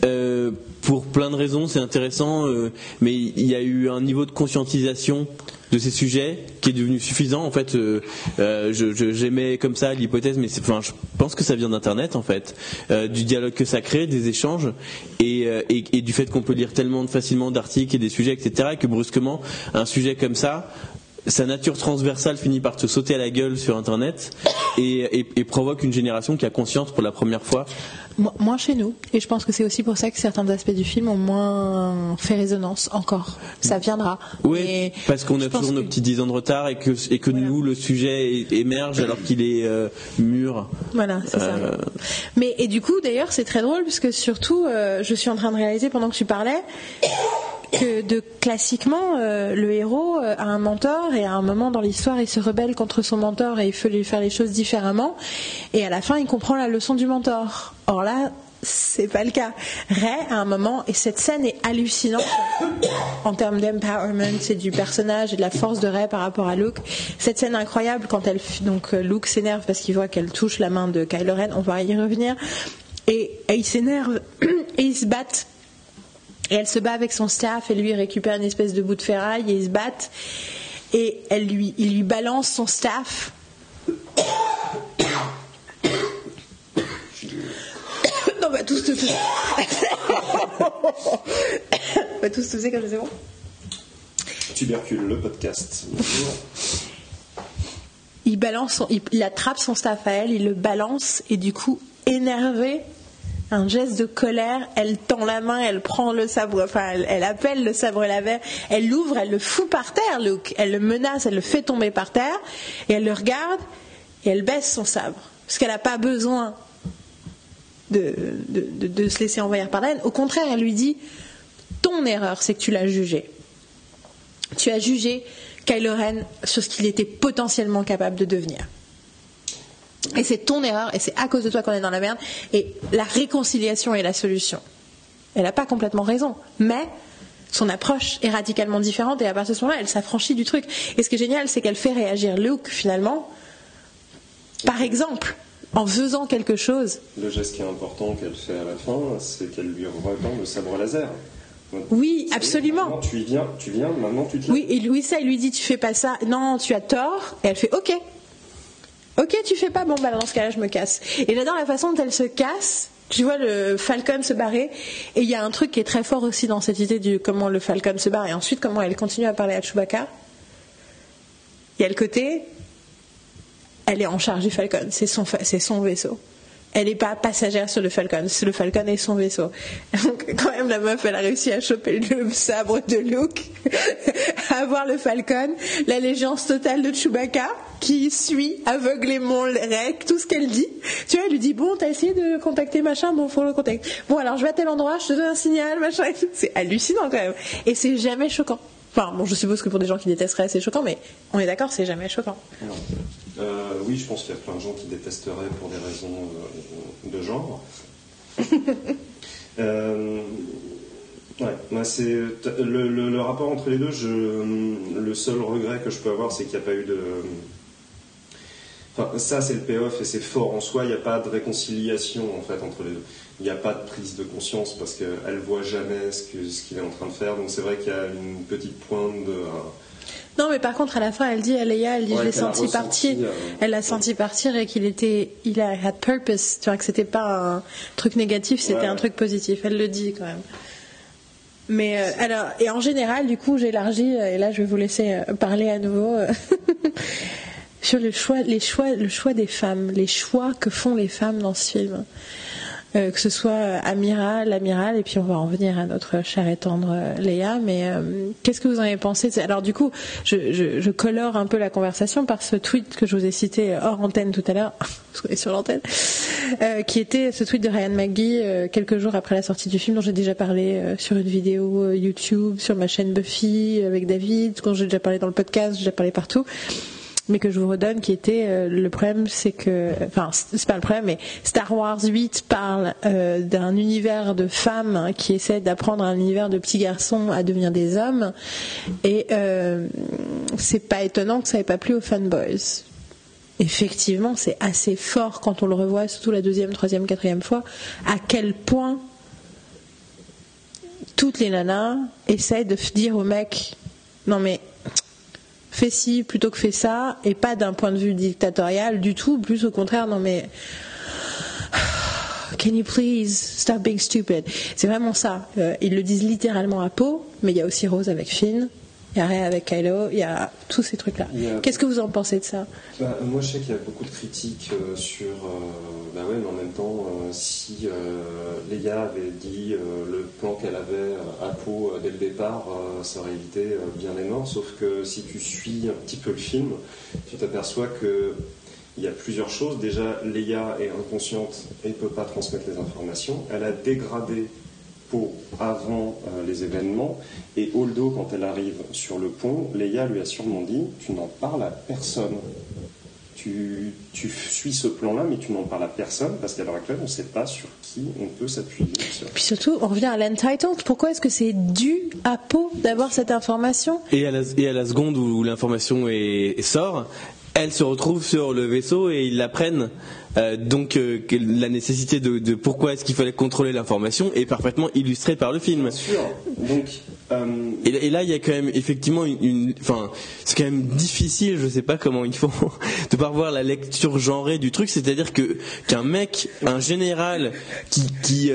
euh, pour plein de raisons, c'est intéressant, mais il y a eu un niveau de conscientisation de ces sujets qui est devenu suffisant. En fait, euh, euh, j'aimais comme ça l'hypothèse, mais enfin, je pense que ça vient d'Internet en fait, euh, du dialogue que ça crée, des échanges et, et du fait qu'on peut lire tellement facilement d'articles et des sujets, etc. Et que brusquement, un sujet comme ça sa nature transversale finit par te sauter à la gueule sur Internet et, provoque une génération qui a conscience pour la première fois. Moins chez nous. Et je pense que c'est aussi pour ça que certains aspects du film ont moins fait résonance encore. Ça viendra. Oui, parce qu'on a toujours nos petits 10 ans de retard et que, et que nous, le sujet émerge alors qu'il est euh, mûr. Voilà, c'est ça. Euh, Mais, et du coup, d'ailleurs, c'est très drôle parce que surtout, euh, je suis en train de réaliser pendant que tu parlais que de classiquement euh, le héros euh, a un mentor et à un moment dans l'histoire il se rebelle contre son mentor et il faut lui faire les choses différemment et à la fin il comprend la leçon du mentor. Or là c'est pas le cas. Ray, à un moment, et cette scène est hallucinante en termes d'empowerment et du personnage et de la force de Ray par rapport à Luke. Cette scène incroyable quand elle, donc euh, Luke s'énerve parce qu'il voit qu'elle touche la main de Kylo Ren, on va y revenir, et, et il s'énerve *clears throat* et ils se battent et elle se bat avec son staff et lui récupère une espèce de bout de ferraille et ils se battent. Et elle lui, il lui balance son staff. *coughs* non, on va tous tousser. *coughs* on va tous tousser comme c'est bon. Tubercule, le podcast. Il balance, il, il attrape son staff à elle, il le balance et du coup, énervé, un geste de colère, elle tend la main, elle prend le sabre, enfin elle, appelle le sabre laser, elle l'ouvre, elle le fout par terre, Luke, elle le menace, elle le fait tomber par terre, et elle le regarde, et elle baisse son sabre, parce qu'elle n'a pas besoin de, de, se laisser envahir par la haine. Au contraire, elle lui dit, ton erreur, c'est que tu l'as jugé. Tu as jugé Kylo Ren sur ce qu'il était potentiellement capable de devenir. Et c'est ton erreur, et c'est à cause de toi qu'on est dans la merde. Et la réconciliation est la solution. Elle n'a pas complètement raison, mais son approche est radicalement différente, et à partir de ce moment-là, elle s'affranchit du truc. Et ce qui est génial, c'est qu'elle fait réagir Luke, finalement, par exemple, en faisant quelque chose. Le geste qui est important qu'elle fait à la fin, c'est qu'elle lui retend le sabre laser. Oui, absolument. tu viens, tu viens, maintenant tu te. Oui, et ça, il lui dit tu fais pas ça, non, tu as tort, et elle fait ok, Ok, tu fais pas, bon, bah dans ce cas-là, je me casse. Et j'adore la façon dont elle se casse. Tu vois le Falcon se barrer. Et il y a un truc qui est très fort aussi dans cette idée du comment le Falcon se barre et ensuite comment elle continue à parler à Chewbacca. Il y a le côté, elle est en charge du Falcon, c'est son, c'est son vaisseau elle n'est pas passagère sur le Falcon, le Falcon et son vaisseau. Donc, quand même, la meuf, elle a réussi à choper le sabre de Luke, *laughs* à avoir le Falcon, l'allégeance totale de Chewbacca, qui suit aveuglément Rek, tout ce qu'elle dit. Tu vois, elle lui dit, bon, t'as essayé de contacter machin, bon, faut le contacter. Bon, alors je vais à tel endroit, je te donne un signal, machin. C'est hallucinant quand même. Et c'est jamais choquant. Enfin, bon, je suppose que pour des gens qui détesteraient, c'est choquant, mais on est d'accord, c'est jamais choquant. Euh, oui, je pense qu'il y a plein de gens qui détesteraient pour des raisons euh, de genre. *laughs* euh, ouais, c'est le, rapport entre les deux. Je, le seul regret que je peux avoir, c'est qu'il n'y a pas eu de. Enfin, ça, c'est le payoff et c'est fort en soi. Il n'y a pas de réconciliation en fait entre les deux. Il n'y a pas de prise de conscience parce qu'elle voit jamais ce qu'il ce est en train de faire. Donc c'est vrai qu'il y a une petite pointe de non, mais par contre, à la fin, elle dit à Leia, elle dit, je l'ai senti partir. Euh, elle l'a senti partir et qu'il était, il a had purpose. Tu vois, que c'était pas un truc négatif, c'était un truc positif. Elle le dit quand même. Mais euh, alors, et en général, du coup, j'élargis, et là, je vais vous laisser euh, parler à nouveau. *laughs* sur le choix, les choix, le choix des femmes, les choix que font les femmes dans ce film. Euh, que ce soit Amiral, l'amiral, et puis on va en venir à notre chère et tendre euh, Léa. Mais euh, qu'est-ce que vous en avez pensé? Alors du coup, je, je, je, colore un peu la conversation par ce tweet que je vous ai cité hors antenne tout à l'heure, *laughs* sur l'antenne, euh, qui était ce tweet de Ryan McGee quelques jours après la sortie du film, dont j'ai déjà parlé sur une vidéo YouTube, sur ma chaîne Buffy avec David, quand j'ai déjà parlé dans le podcast, j'ai déjà parlé partout mais que je vous redonne, qui était euh, le problème, c'est que, enfin, c'est pas le problème, mais Star Wars 8 parle euh, d'un univers de femmes hein, qui essaient d'apprendre un univers de petits garçons à devenir des hommes, et euh, c'est pas étonnant que ça ait pas plu aux fanboys. Effectivement, c'est assez fort quand on le revoit, surtout la deuxième, troisième, quatrième fois, à quel point toutes les nanas essaient de dire au mec non mais fais ci plutôt que fais ça, et pas d'un point de vue dictatorial du tout, plus au contraire, non mais *sighs* Can you please stop being stupid? C'est vraiment ça. Euh, ils le disent littéralement à peau, mais il y a aussi Rose avec Finn, il y a Ray avec Kylo, il y a tous ces trucs-là. Qu'est-ce que vous en pensez de ça bah, Moi, je sais qu'il y a beaucoup de critiques euh, sur. Euh, bah ouais, mais en même temps, euh, si Leia avait dit le plan qu'elle avait à peau dès le départ, ça aurait évité bien les morts. Sauf que si tu suis un petit peu le film, tu t'aperçois que. Il y a plusieurs choses. Déjà, Leia est inconsciente et ne peut pas transmettre les informations. Elle a dégradé avant euh, les événements. Et Holdo, quand elle arrive sur le pont, Leia lui a sûrement dit Tu n'en parles à personne. Tu, tu suis ce plan-là, mais tu n'en parles à personne parce qu'à l'heure actuelle, on ne sait pas sur qui on peut s'appuyer. Puis surtout, on revient à l'entitled. Pourquoi est-ce que c'est dû à Poe d'avoir cette information? Et à, la, et à la seconde où l'information sort, elle se retrouve sur le vaisseau et ils la prennent. Euh, donc euh, la nécessité de, pourquoi est-ce qu'il fallait contrôler l'information est parfaitement illustrée par le film. Bien sûr. Donc euh, et, là, il y a quand même effectivement une, enfin, c'est quand même difficile. Je sais pas comment il faut *laughs* de pas voir la lecture genrée du truc. C'est-à-dire que qu'un mec, un général qui qui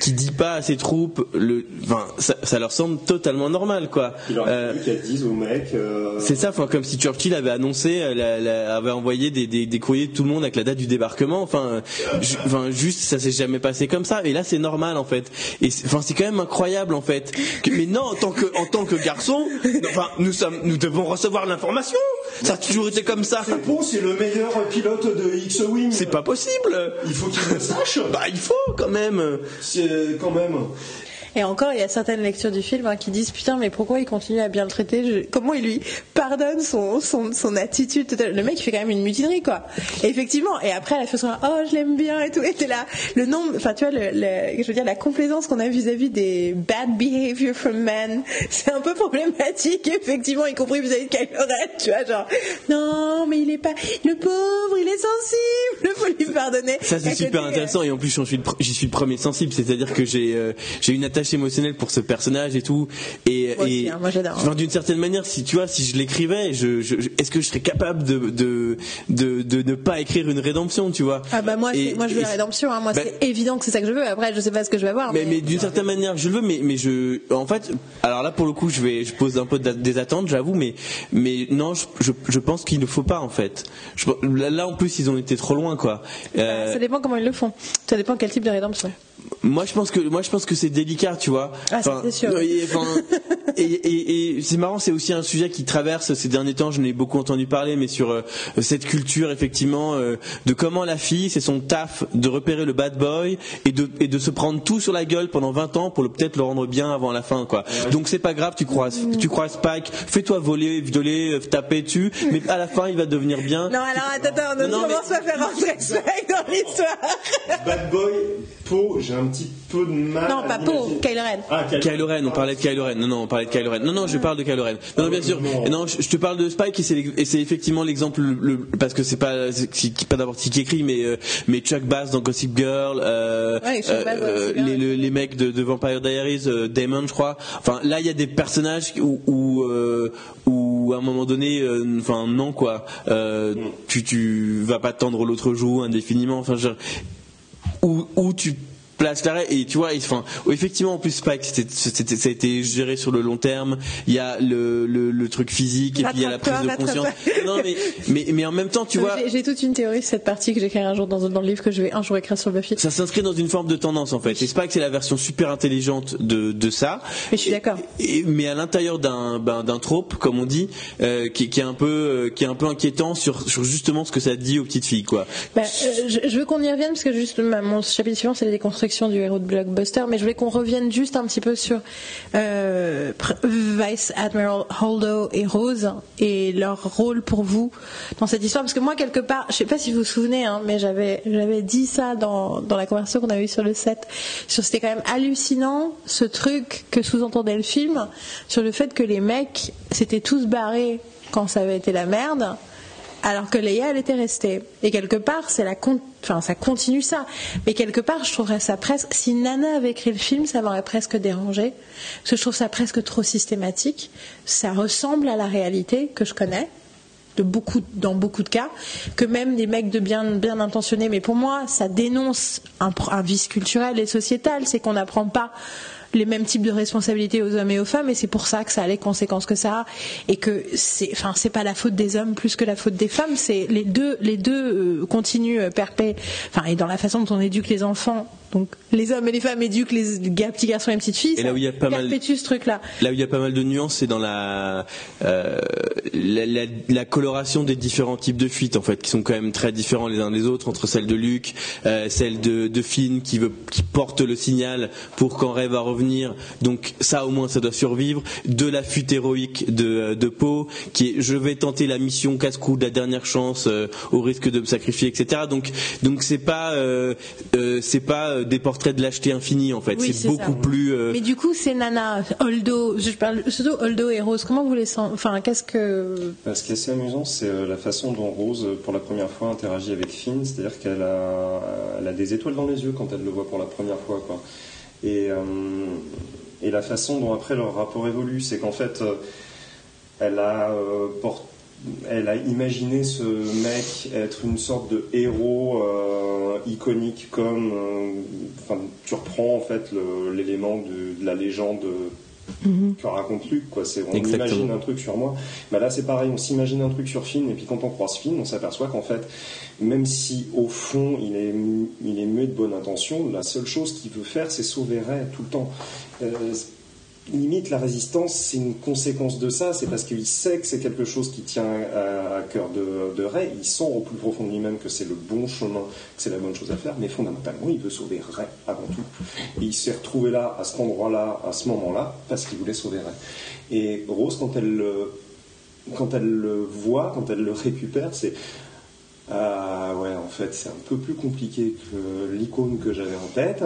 qui dit pas à ses troupes, le, enfin, ça, leur semble totalement normal, quoi. Il aurait euh, qu'elle dise au mec. Euh, c'est ça, enfin, comme si Churchill avait annoncé, avait envoyé des, des, des, courriers de tout le monde avec la date du débarquement. Enfin, enfin, juste, ça s'est jamais passé comme ça. Et là, c'est normal en fait. Et enfin, c'est quand même incroyable en fait. Que, mais non, en tant que, en tant que garçon, enfin, nous sommes, nous devons recevoir l'information. Ça a toujours été comme ça. C'est le meilleur pilote de X-Wing. C'est pas possible. Il faut qu'il le sache. Bah, il faut quand même. C'est quand même. Et encore, il y a certaines lectures du film hein, qui disent putain, mais pourquoi il continue à bien le traiter? Comment il lui pardonne son, son, son attitude? Le mec, il fait quand même une mutinerie, quoi. Et effectivement, et après, la façon, oh, je l'aime bien et tout. Et t'es là, le nombre, enfin, tu vois, le, le, je veux dire, la complaisance qu'on a vis-à-vis des bad behavior from men, *laughs* c'est un peu problématique, effectivement, y compris vis-à-vis de Kylo Ren, tu vois, genre, non, mais il est pas, le pauvre, il est sensible, *laughs* faut lui pardonner. Ça, c'est super intéressant, et en plus, j'y suis, suis, le premier sensible, c'est-à-dire que j'ai euh, j'ai une attache émotionnel pour ce personnage et tout. Et, et hein. d'une certaine manière, si tu vois, si je l'écrivais, je, est-ce que je serais capable de de, de, de ne pas écrire une rédemption, tu vois? Ah bah moi, moi je veux la rédemption. Hein. Moi, bah c'est évident que c'est ça que je veux. Après, je sais pas ce que je vais avoir. Mais, mais, d'une certaine manière, je le veux. Mais mais je, en fait, alors là pour le coup, je vais, je pose un peu des attentes, j'avoue. Mais mais non, je, je, pense qu'il ne faut pas en fait. Je, là en plus, ils ont été trop loin, quoi. Euh, ça dépend comment ils le font. Ça dépend quel type de rédemption. Moi, je pense que moi, je pense que c'est délicat, tu vois. Ah, c'est sûr. *laughs* Et, et, et, c'est marrant, c'est aussi un sujet qui traverse ces derniers temps. Je n'ai beaucoup entendu parler, mais sur euh, cette culture, effectivement, euh, de comment la fille, c'est son taf de repérer le bad boy et de, et de se prendre tout sur la gueule pendant 20 ans pour peut-être le rendre bien avant la fin, quoi. Donc c'est pas grave, tu croises, tu croises Spike, fais-toi voler, violer, taper dessus, mais à la fin, il va devenir bien. Non, alors attends, attends, ne commence pas à faire rentrer Spike *laughs* dans l'histoire. Bad boy, peau, j'ai un petit peu de mal. Non, pas peau, Kylo Ren. Ah, Kylo Ren, on parlait de Kylo Ren. Non, non, on parlait de Kylo Ren. Non, non, je parle de Kylo Ren. Non, non bien sûr. Non, je te parle de Spike et c'est effectivement l'exemple, le, parce que c'est pas, pas d'abord qui écrit, mais, euh, mais Chuck Bass dans Gossip Girl, euh, euh, les, les, les, mecs de, de Vampire Diaries, euh, Damon, je crois. Enfin, là, il y a des personnages où, où, où à un moment donné, enfin, non, quoi. tu, tu vas pas tendre l'autre joue indéfiniment. Enfin, où, où tu place l'arrêt et tu vois enfin effectivement en plus Spike c'était, c'était, ça a été géré sur le long terme. Il y a le, le, le truc physique et puis il y a la prise de conscience. non mais, mais mais en même temps tu vois J'ai, j'ai toute une théorie sur cette partie que j'écrirai un jour dans, dans le livre que je vais un jour écrire sur Buffy. ça s'inscrit dans une forme de tendance en fait. Et Spike c'est la version super intelligente de, de ça. Mais je suis d'accord. et, mais à l'intérieur d'un ben, d'un trope comme on dit euh, qui, qui est un peu euh, qui est un peu inquiétant sur, sur justement ce que ça dit aux petites filles quoi. Bah, euh, je, je veux qu'on y revienne parce que juste ma- mon chapitre suivant c'est la déconstruction du héros de blockbuster, mais je voulais qu'on revienne juste un petit peu sur euh, Vice Admiral Holdo et Rose et leur rôle pour vous dans cette histoire. Parce que moi quelque part, je sais pas si vous vous souvenez, hein, mais j'avais dit ça dans dans la conversation qu'on avait eue sur le set. C'était quand même hallucinant ce truc que sous-entendait le film sur le fait que les mecs s'étaient tous barrés quand ça avait été la merde alors que Leia elle était restée. Et quelque part c'est la enfin ça continue ça. Mais quelque part je trouverais ça presque si Nana avait écrit le film ça m'aurait presque dérangé. Parce que je trouve ça presque trop systématique. Ça ressemble à la réalité que je connais de beaucoup, dans beaucoup de cas, que même des mecs de bien, bien intentionnés, mais pour moi, ça dénonce un vice culturel et sociétal, c'est qu'on n'apprend pas les mêmes types de responsabilités aux hommes et aux femmes, et c'est pour ça que ça a les conséquences que ça a, et que c'est, enfin, c'est pas la faute des hommes plus que la faute des femmes, c'est les deux, les deux euh, continuent euh, perpé, enfin, et dans la façon dont on éduque les enfants, donc les hommes et les femmes éduquent les gars, petits garçons et les petites filles, Et là où il y a pas mal- ce truc-là. Là où il y a pas mal de nuances, c'est dans la, euh, la, la- la coloration des différents types de fuites, en fait, qui sont quand même très différents les uns des autres, entre celle de Luke, euh, celle de, de Finn qui, veut, qui porte le signal pour quand Rey va revenir. Donc ça, au moins, ça doit survivre. De la fuite héroïque de, de Poe, qui est je vais tenter la mission casse-cou de la dernière chance euh, au risque de me sacrifier, etc. Donc donc c'est pas euh, euh, c'est pas euh, des portraits de lâcheté infinie, en fait. Oui, c'est beaucoup ça. plus euh, Mais du coup, c'est Nana, Holdo, je parle surtout Holdo et Rose. Comment vous les sentez Enfin, qu'est-ce que. Bah, ce qui est assez amusant, c'est euh, la façon dont Rose, euh, pour la première fois, interagit avec Finn. C'est-à-dire qu'elle a, elle a des étoiles dans les yeux quand elle le voit pour la première fois. Quoi. Et, euh, et la façon dont après leur rapport évolue, c'est qu'en fait, euh, elle a, euh, elle a imaginé ce mec être une sorte de héros iconique comme. Enfin, tu reprends en fait l'élément de la légende que raconte Luc, quoi. C'est, on Exactement. imagine un truc sur moi. Bah là, c'est pareil, on s'imagine un truc sur Finn, et puis quand on croise Finn, on s'aperçoit qu'en fait, même si au fond il est, il est muet de bonne intention, la seule chose qu'il veut faire, c'est sauver Rey tout le temps. Euh, limite, la résistance, c'est une conséquence de ça, c'est parce qu'il sait que c'est quelque chose qui tient à, cœur de, de Rey, il sent au plus profond de lui-même que c'est le bon chemin, que c'est la bonne chose à faire, mais fondamentalement, il veut sauver Rey avant tout. Il s'est retrouvé là, à cet endroit-là, à ce moment-là, parce qu'il voulait sauver Rey. Et Rose, quand elle le, quand elle le voit, quand elle le récupère, c'est ah ouais, en fait, c'est un peu plus compliqué que l'icône que j'avais en tête.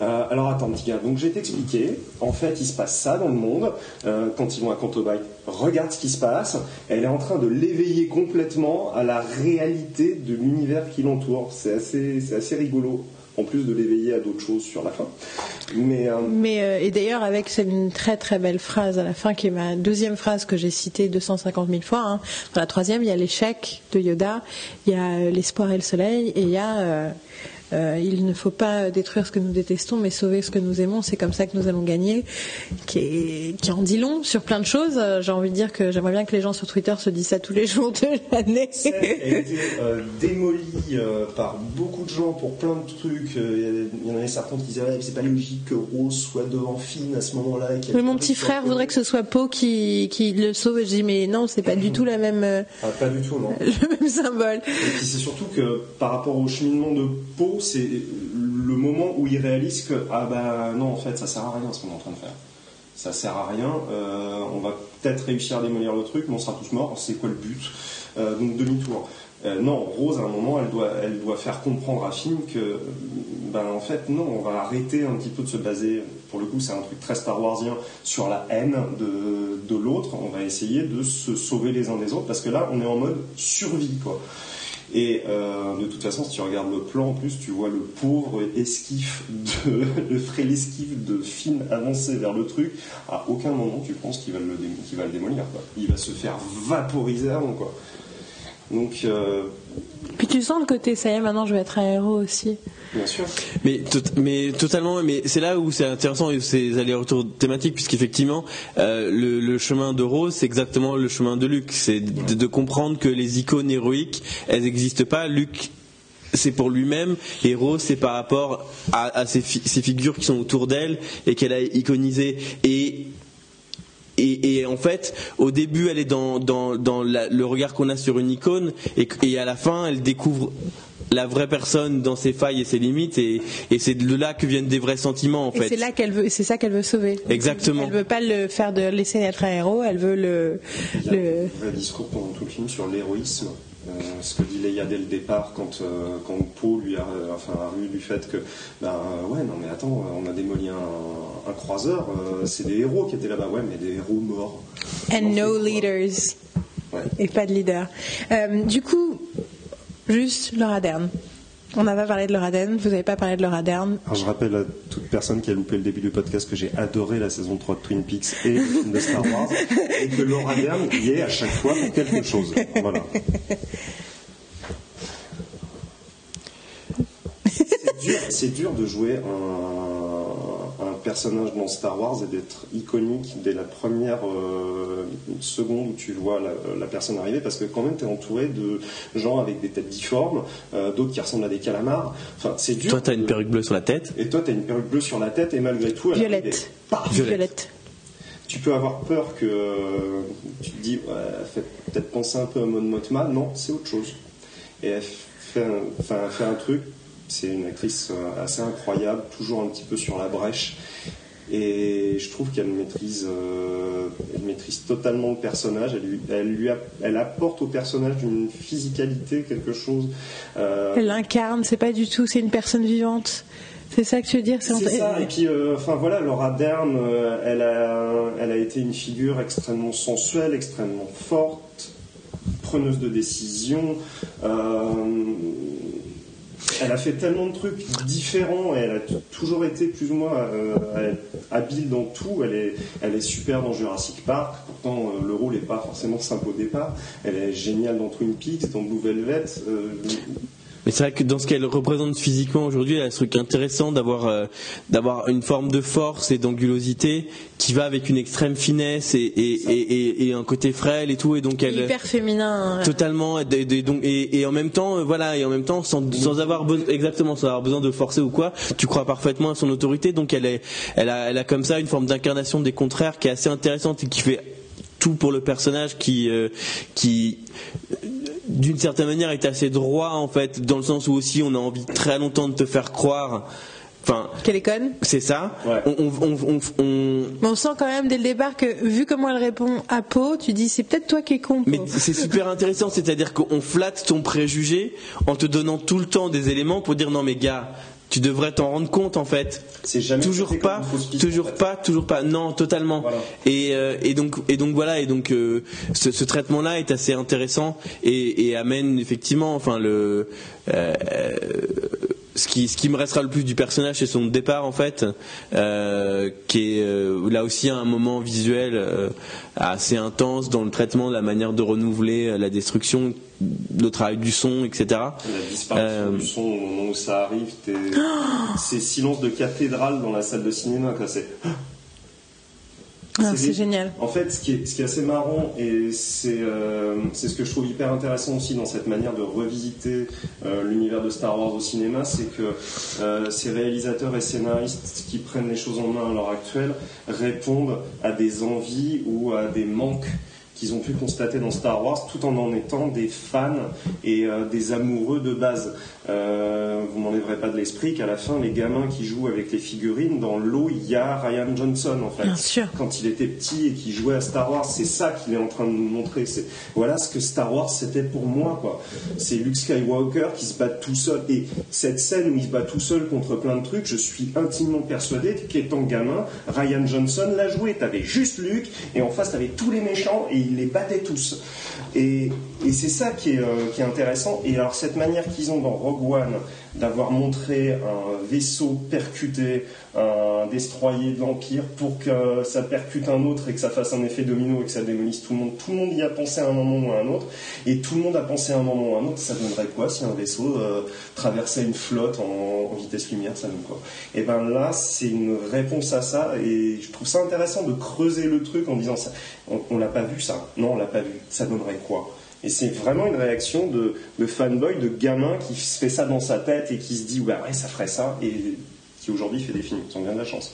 Euh, alors attends, petit gars, donc je vais. En fait, il se passe ça dans le monde. Euh, quand ils vont à Cantobite, regarde ce qui se passe. Elle est en train de l'éveiller complètement à la réalité de l'univers qui l'entoure. C'est assez, c'est assez rigolo. En plus de l'éveiller à d'autres choses sur la fin. Mais euh, euh, et d'ailleurs, avec c'est une très très belle phrase à la fin, qui est ma deuxième phrase que j'ai citée 250 000 fois. hein. Dans la troisième, il y a l'échec de Yoda, il y a euh, l'espoir et le soleil, et il y a. euh, il ne faut pas détruire ce que nous détestons, mais sauver ce que nous aimons. C'est comme ça que nous allons gagner. Qui, est- qui en dit long sur plein de choses. Euh, J'ai envie de dire que j'aimerais bien que les gens sur Twitter se disent ça tous les *laughs* jours de l'année. Celle a été euh, démolie euh, par beaucoup de gens pour plein de trucs. Euh, Il y en avait certains qui disaient c'est pas logique que Rose soit devant Finn à ce moment-là. Mais mon petit frère voudrait que ce soit Poe qui, qui le sauve. Et je dis mais non, c'est pas du tout la même, Ah, pas du tout, non. *laughs* le même symbole. Et puis c'est surtout que par rapport au cheminement de Poe, c'est le moment où il réalise que ah bah non en fait ça sert à rien ce qu'on est en train de faire. Ça sert à rien. euh, on va peut-être réussir à démolir le truc, mais on sera tous morts. C'est quoi le but Euh, Donc demi-tour. Euh, non, Rose à un moment elle doit, elle doit faire comprendre à Finn que ben en fait non, on va arrêter un petit peu de se baser. Pour le coup c'est un truc très Star Warsien sur la haine de, de l'autre. On va essayer de se sauver les uns des autres parce que là on est en mode survie quoi. Et euh, de toute façon, si tu regardes le plan, en plus, tu vois le pauvre esquif, de, *laughs* le frêle esquif de Finn avancer vers le truc. À aucun moment, tu penses qu'il va, le va le démolir. Quoi. Il va se faire vaporiser avant. Quoi. Donc, euh, Puis tu sens le côté, ça y est, maintenant je vais être un héros aussi. Mais, totalement, mais c'est là où c'est intéressant ces allers-retours thématiques, puisqu'effectivement, euh, le, chemin de Rose, c'est exactement le chemin de Luc. C'est de, comprendre que les icônes héroïques, elles n'existent pas. Luc c'est pour lui-même et Rose c'est par rapport à, à ces, ces, figures qui sont autour d'elle et qu'elle a iconisées et et, et, en fait, au début, elle est dans, dans, dans la, le regard qu'on a sur une icône, et, et, à la fin, elle découvre la vraie personne dans ses failles et ses limites, et, et c'est de là que viennent des vrais sentiments, en et fait. C'est là qu'elle veut, c'est ça qu'elle veut sauver. Exactement. Elle veut pas le faire de laisser être un héros, elle veut le. Il y a le... un vrai discours pendant tout le film sur l'héroïsme. Euh, ce que dit Leia dès le départ quand, euh, quand Poe lui a, enfin, a eu du fait que, ben ouais, non mais attends, on a démoli un, un croiseur, euh, c'est des héros qui étaient là-bas, ouais, mais des héros morts. And no leaders. Ouais. Et pas de leader. Euh, du coup, juste Laura Dern. On n'a pas parlé de Laura Dern, vous n'avez pas parlé de Laura Dern. Alors je rappelle à toute personne qui a loupé le début du podcast que j'ai adoré la saison 3 de Twin Peaks et le film de Star Wars et que Laura Dern y est à chaque fois pour quelque chose. Voilà. *laughs* C'est dur, de jouer un, personnage dans Star Wars et d'être iconique dès la première euh, seconde où tu vois la, la, personne arriver parce que quand même tu es entouré de gens avec des têtes difformes, euh, d'autres qui ressemblent à des calamars. Enfin, c'est dur. Toi, tu as une perruque bleue sur la tête. Et toi, tu as une perruque bleue sur la tête et malgré tout, elle Violette. Violette. Violette. tu peux avoir peur que euh, tu te dis, ouais, elle fait peut-être penser un peu à Mon Mothma. Non, c'est autre chose. Et elle fait un, enfin, elle fait un truc. C'est une actrice euh, assez incroyable, toujours un petit peu sur la brèche. Et je trouve qu'elle maîtrise, euh, elle maîtrise totalement le personnage. Elle, lui, elle, lui a, elle apporte au personnage une physicalité, quelque chose. Euh, Elle l'incarne, c'est pas du tout, c'est une personne vivante. C'est ça que tu veux dire C'est ça. Et puis, euh, enfin voilà, Laura Dern, elle, a, elle a été une figure extrêmement sensuelle, extrêmement forte, preneuse de décision. Euh, elle a fait tellement de trucs différents et elle a toujours été plus ou moins euh, habile dans tout. Elle est, elle est super dans Jurassic Park. Pourtant, euh, le rôle n'est pas forcément simple au départ. Elle est géniale dans Twin Peaks, dans Blue Velvet. Euh, mais c'est vrai que dans ce qu'elle représente physiquement aujourd'hui, elle a ce truc intéressant d'avoir euh, d'avoir une forme de force et d'angulosité qui va avec une extrême finesse et, et, et, et, un côté frêle et tout. Et donc elle hyper féminin. Totalement. Et, donc, et, en même temps, voilà, et en même temps, sans, sans avoir besoin, exactement, sans avoir besoin de forcer ou quoi, tu crois parfaitement à son autorité. Donc elle est, elle a, elle a comme ça une forme d'incarnation des contraires qui est assez intéressante et qui fait tout pour le personnage qui euh, qui d'une certaine manière est assez droit en fait dans le sens où aussi on a envie très longtemps de te faire croire Enfin, Qu'elle est conne C'est ça. Ouais. On, on, on, on, Mais on sent quand même dès le départ que, vu comment elle répond à Poe, tu dis c'est peut-être toi qui es con. Mais c'est super intéressant, c'est-à-dire qu'on flatte ton préjugé en te donnant tout le temps des éléments pour dire non mais gars, tu devrais t'en rendre compte en fait. C'est jamais toujours pas, toujours en fait. pas, toujours pas. Non, totalement. Voilà. Et, euh, et donc et donc voilà et donc euh, ce, ce traitement-là est assez intéressant et, et amène effectivement enfin le euh, ce qui, ce qui me restera le plus du personnage, c'est son départ en fait, euh, qui est euh, là aussi un moment visuel euh, assez intense dans le traitement, la manière de renouveler la destruction, le travail du son, etc. La disparition du son au moment où ça arrive, t'es- *gasps* c'est silence de cathédrale dans la salle de cinéma. quoi, C'est c'est génial. En fait, ce qui est, ce qui est assez marrant, et c'est euh, c'est ce que je trouve hyper intéressant aussi dans cette manière de revisiter euh, l'univers de Star Wars au cinéma, c'est que euh, ces réalisateurs et scénaristes qui prennent les choses en main à l'heure actuelle répondent à des envies ou à des manques qu'ils ont pu constater dans Star Wars tout en en étant des fans et euh, des amoureux de base. Euh, vous m'enlèverez pas de l'esprit qu'à la fin, les gamins qui jouent avec les figurines, dans l'eau, il y a Ryan Johnson en fait Bien sûr. quand il était petit et qu'il jouait à Star Wars, c'est ça qu'il est en train de nous montrer. C'est voilà ce que Star Wars c'était pour moi quoi. C'est Luke Skywalker qui se bat tout seul et cette scène où il se bat tout seul contre plein de trucs, je suis intimement persuadé qu'étant gamin, Ryan Johnson l'a joué. T'avais juste Luke et en face t'avais tous les méchants et ils les battaient tous. Et, et c'est ça qui est, euh, qui est intéressant. Et alors cette manière qu'ils ont dans Rogue One d'avoir montré un vaisseau percuter un destroyer de l'Empire pour que ça percute un autre et que ça fasse un effet domino et que ça démolisse tout le monde. Tout le monde y a pensé à un moment ou à un autre. Et tout le monde a pensé à un moment ou à un autre. Ça donnerait quoi si un vaisseau euh, traversait une flotte en, vitesse lumière Ça donne quoi? Et ben là, c'est une réponse à ça. Et je trouve ça intéressant de creuser le truc en disant ça. On, on l'a pas vu ça. Non, on l'a pas vu. Ça donnerait quoi? Et c'est vraiment une réaction de, de, fanboy, de gamin qui se fait ça dans sa tête et qui se dit, bah ouais, ça ferait ça, et qui aujourd'hui fait des films. Ils ont bien de la chance.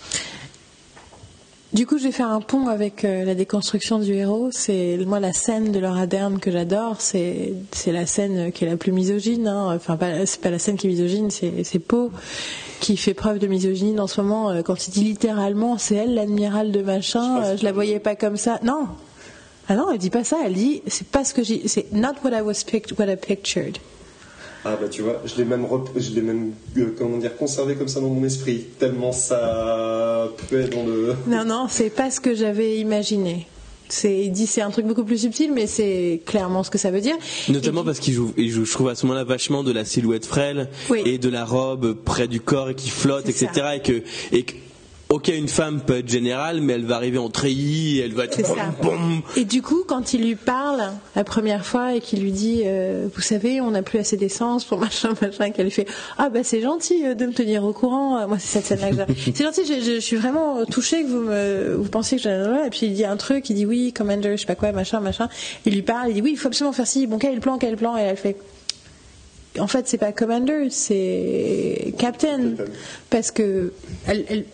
Du coup, je vais faire un pont avec euh, la déconstruction du héros. C'est moi la scène de Laura Dern que j'adore. C'est c'est la scène qui est la plus misogyne. Hein. Enfin, c'est pas la scène qui est misogyne, c'est c'est Poe qui fait preuve de misogynie en ce moment. Euh, quand il dit littéralement, c'est elle l'admirale de machin. Je, euh, je la voyais pas comme ça. Non, ah non, elle dit pas ça, elle dit c'est pas ce que j'ai c'est not what I was picked, what I pictured. Ah bah tu vois, je l'ai même je l'ai même euh, comment dire conservé comme ça dans mon esprit tellement ça être dans le *laughs* Non non, c'est pas ce que j'avais imaginé. C'est, il dit c'est un truc beaucoup plus subtil, mais c'est clairement ce que ça veut dire. Notamment parce qu'il joue, il joue, je trouve à ce moment-là vachement de la silhouette frêle et de la robe près du corps et qui flotte, etc. Et que, et que Ok, une femme peut être générale, mais elle va arriver en treillis, elle va être. Et du coup, quand il lui parle la première fois et qu'il lui dit, euh, vous savez, on n'a plus assez d'essence pour *laughs* machin, machin, qu'elle lui fait, ah bah c'est gentil euh, de me tenir au courant. Moi, c'est cette scène-là que C'est gentil, je, suis vraiment touchée que vous me, vous pensiez que j'allais. Et puis il dit un truc, il dit oui, commander, je sais pas quoi, machin, machin. Il lui parle, il dit oui, il faut absolument faire ci. Bon, quel plan, quel plan, et elle fait en fait, c'est pas Commander, c'est Captain. Parce que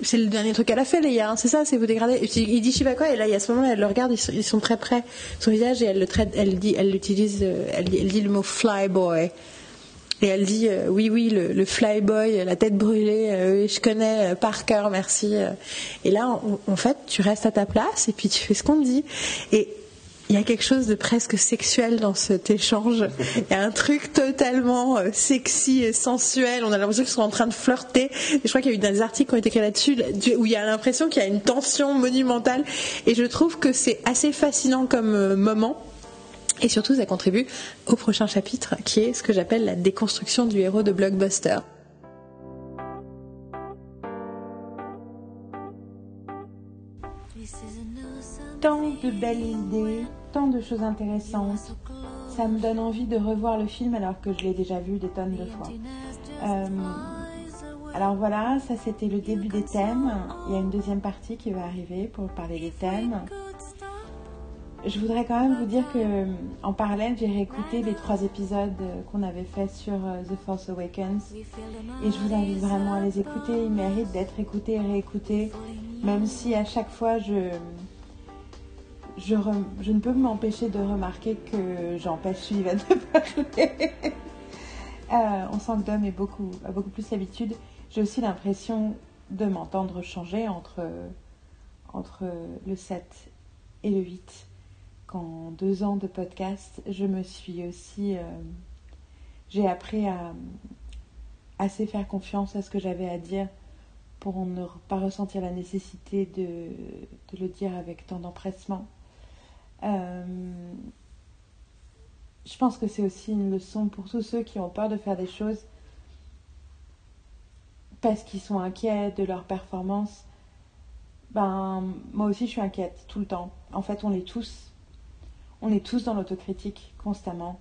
c'est le dernier truc qu'elle a fait, les gars. Hein, c'est ça, c'est vous dégrader. Il dit je sais pas quoi, et là, il y a ce moment-là, elle le regarde, ils sont, très près, son visage, et elle le traite, elle dit, elle utilise, euh, elle, dit le mot flyboy. Et elle dit euh, oui, oui, le, flyboy, la tête brûlée, euh, je connais par cœur, merci. Et là, en, fait, tu restes à ta place et puis tu fais ce qu'on te dit. Et il y a quelque chose de presque sexuel dans cet échange. Il y a un truc totalement euh, sexy et sensuel. On a l'impression qu'ils sont en train de flirter. Je crois qu'il y a eu des articles qui ont été créés là-dessus où il y a l'impression qu'il y a une tension monumentale. Et je trouve que c'est assez fascinant comme euh, moment. Et surtout, ça contribue au prochain chapitre qui est ce que j'appelle la déconstruction du héros de blockbuster. Tant de belles idées, tant de choses intéressantes. Ça me donne envie de revoir le film alors que je l'ai déjà vu des tonnes de fois. Euh, alors voilà, ça c'était le début des thèmes. Il y a une deuxième partie qui va arriver pour parler des thèmes. Je voudrais quand même vous dire que en parallèle, j'ai réécouté les trois épisodes qu'on avait fait sur euh, The Force Awakens et je vous invite vraiment à les écouter. Ils méritent d'être écoutés et réécoutés, même si à chaque fois je je, ne peux m'empêcher de remarquer que j'empêche Sullivan de parler. *laughs* euh, on sent que Dom est beaucoup, a beaucoup plus l'habitude. J'ai aussi l'impression de m'entendre changer entre, entre le 7 et le 8. Qu'en deux ans de podcast, je me suis aussi. Euh, j'ai appris à assez faire confiance à ce que j'avais à dire pour ne pas ressentir la nécessité de, de le dire avec tant d'empressement. Euh, je pense que c'est aussi une leçon pour tous ceux qui ont peur de faire des choses parce qu'ils sont inquiets de leur performance. Ben, moi aussi, je suis inquiète tout le temps. En fait, on l'est tous. On est tous dans l'autocritique constamment.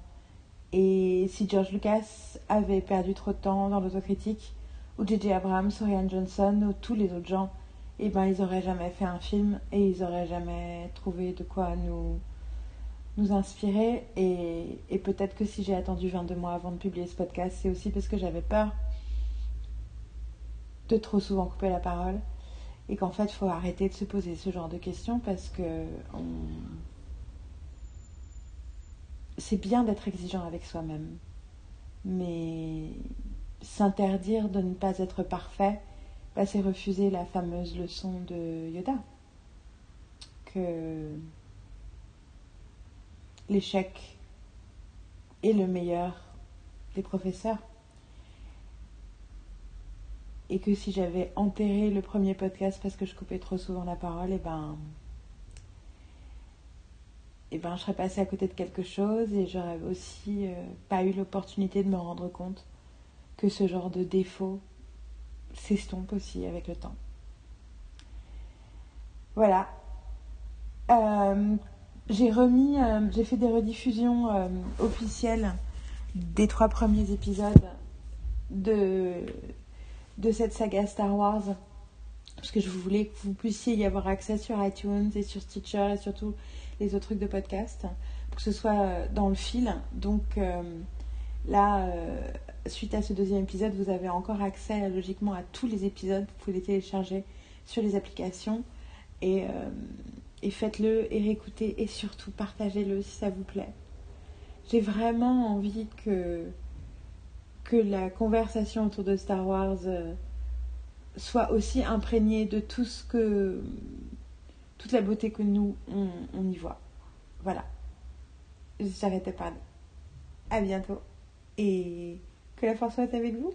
Et si George Lucas avait perdu trop de temps dans l'autocritique, ou J.J. Abrams, ou Ryan Johnson, ou tous les autres gens, et eh ben ils auraient jamais fait un film et ils auraient jamais trouvé de quoi nous inspirer. Et, et peut-être que si j'ai attendu 22 mois avant de publier ce podcast c'est aussi parce que j'avais peur de trop souvent couper la parole et qu'en fait il faut arrêter de se poser ce genre de questions parce que c'est bien d'être exigeant avec soi-même. Mais s'interdire de ne pas être parfait bah, c'est refuser la fameuse leçon de Yoda. Que l'échec est le meilleur des professeurs. Et que si j'avais enterré le premier podcast parce que je coupais trop souvent la parole, et eh ben et ben, je serais passée à côté de quelque chose et j'aurais aussi euh, pas eu l'opportunité de me rendre compte que ce genre de défaut s'estompe aussi avec le temps. Voilà. Euh, j'ai remis, euh, j'ai fait des rediffusions officielles des trois premiers épisodes de, de cette saga Star Wars parce que je voulais que vous puissiez y avoir accès sur iTunes et sur Stitcher et surtout les autres trucs de podcast pour que ce soit euh, dans le fil. Donc euh, là, euh, suite à ce deuxième épisode, vous avez encore accès logiquement à tous les épisodes. Vous pouvez les télécharger sur les applications et, et faites-le et réécoutez et surtout partagez-le si ça vous plaît. J'ai vraiment envie que, que la conversation autour de Star Wars soit aussi imprégnée de tout ce que toute la beauté que nous on, y voit. Voilà. J'arrête de parler. À bientôt et que la force soit avec vous.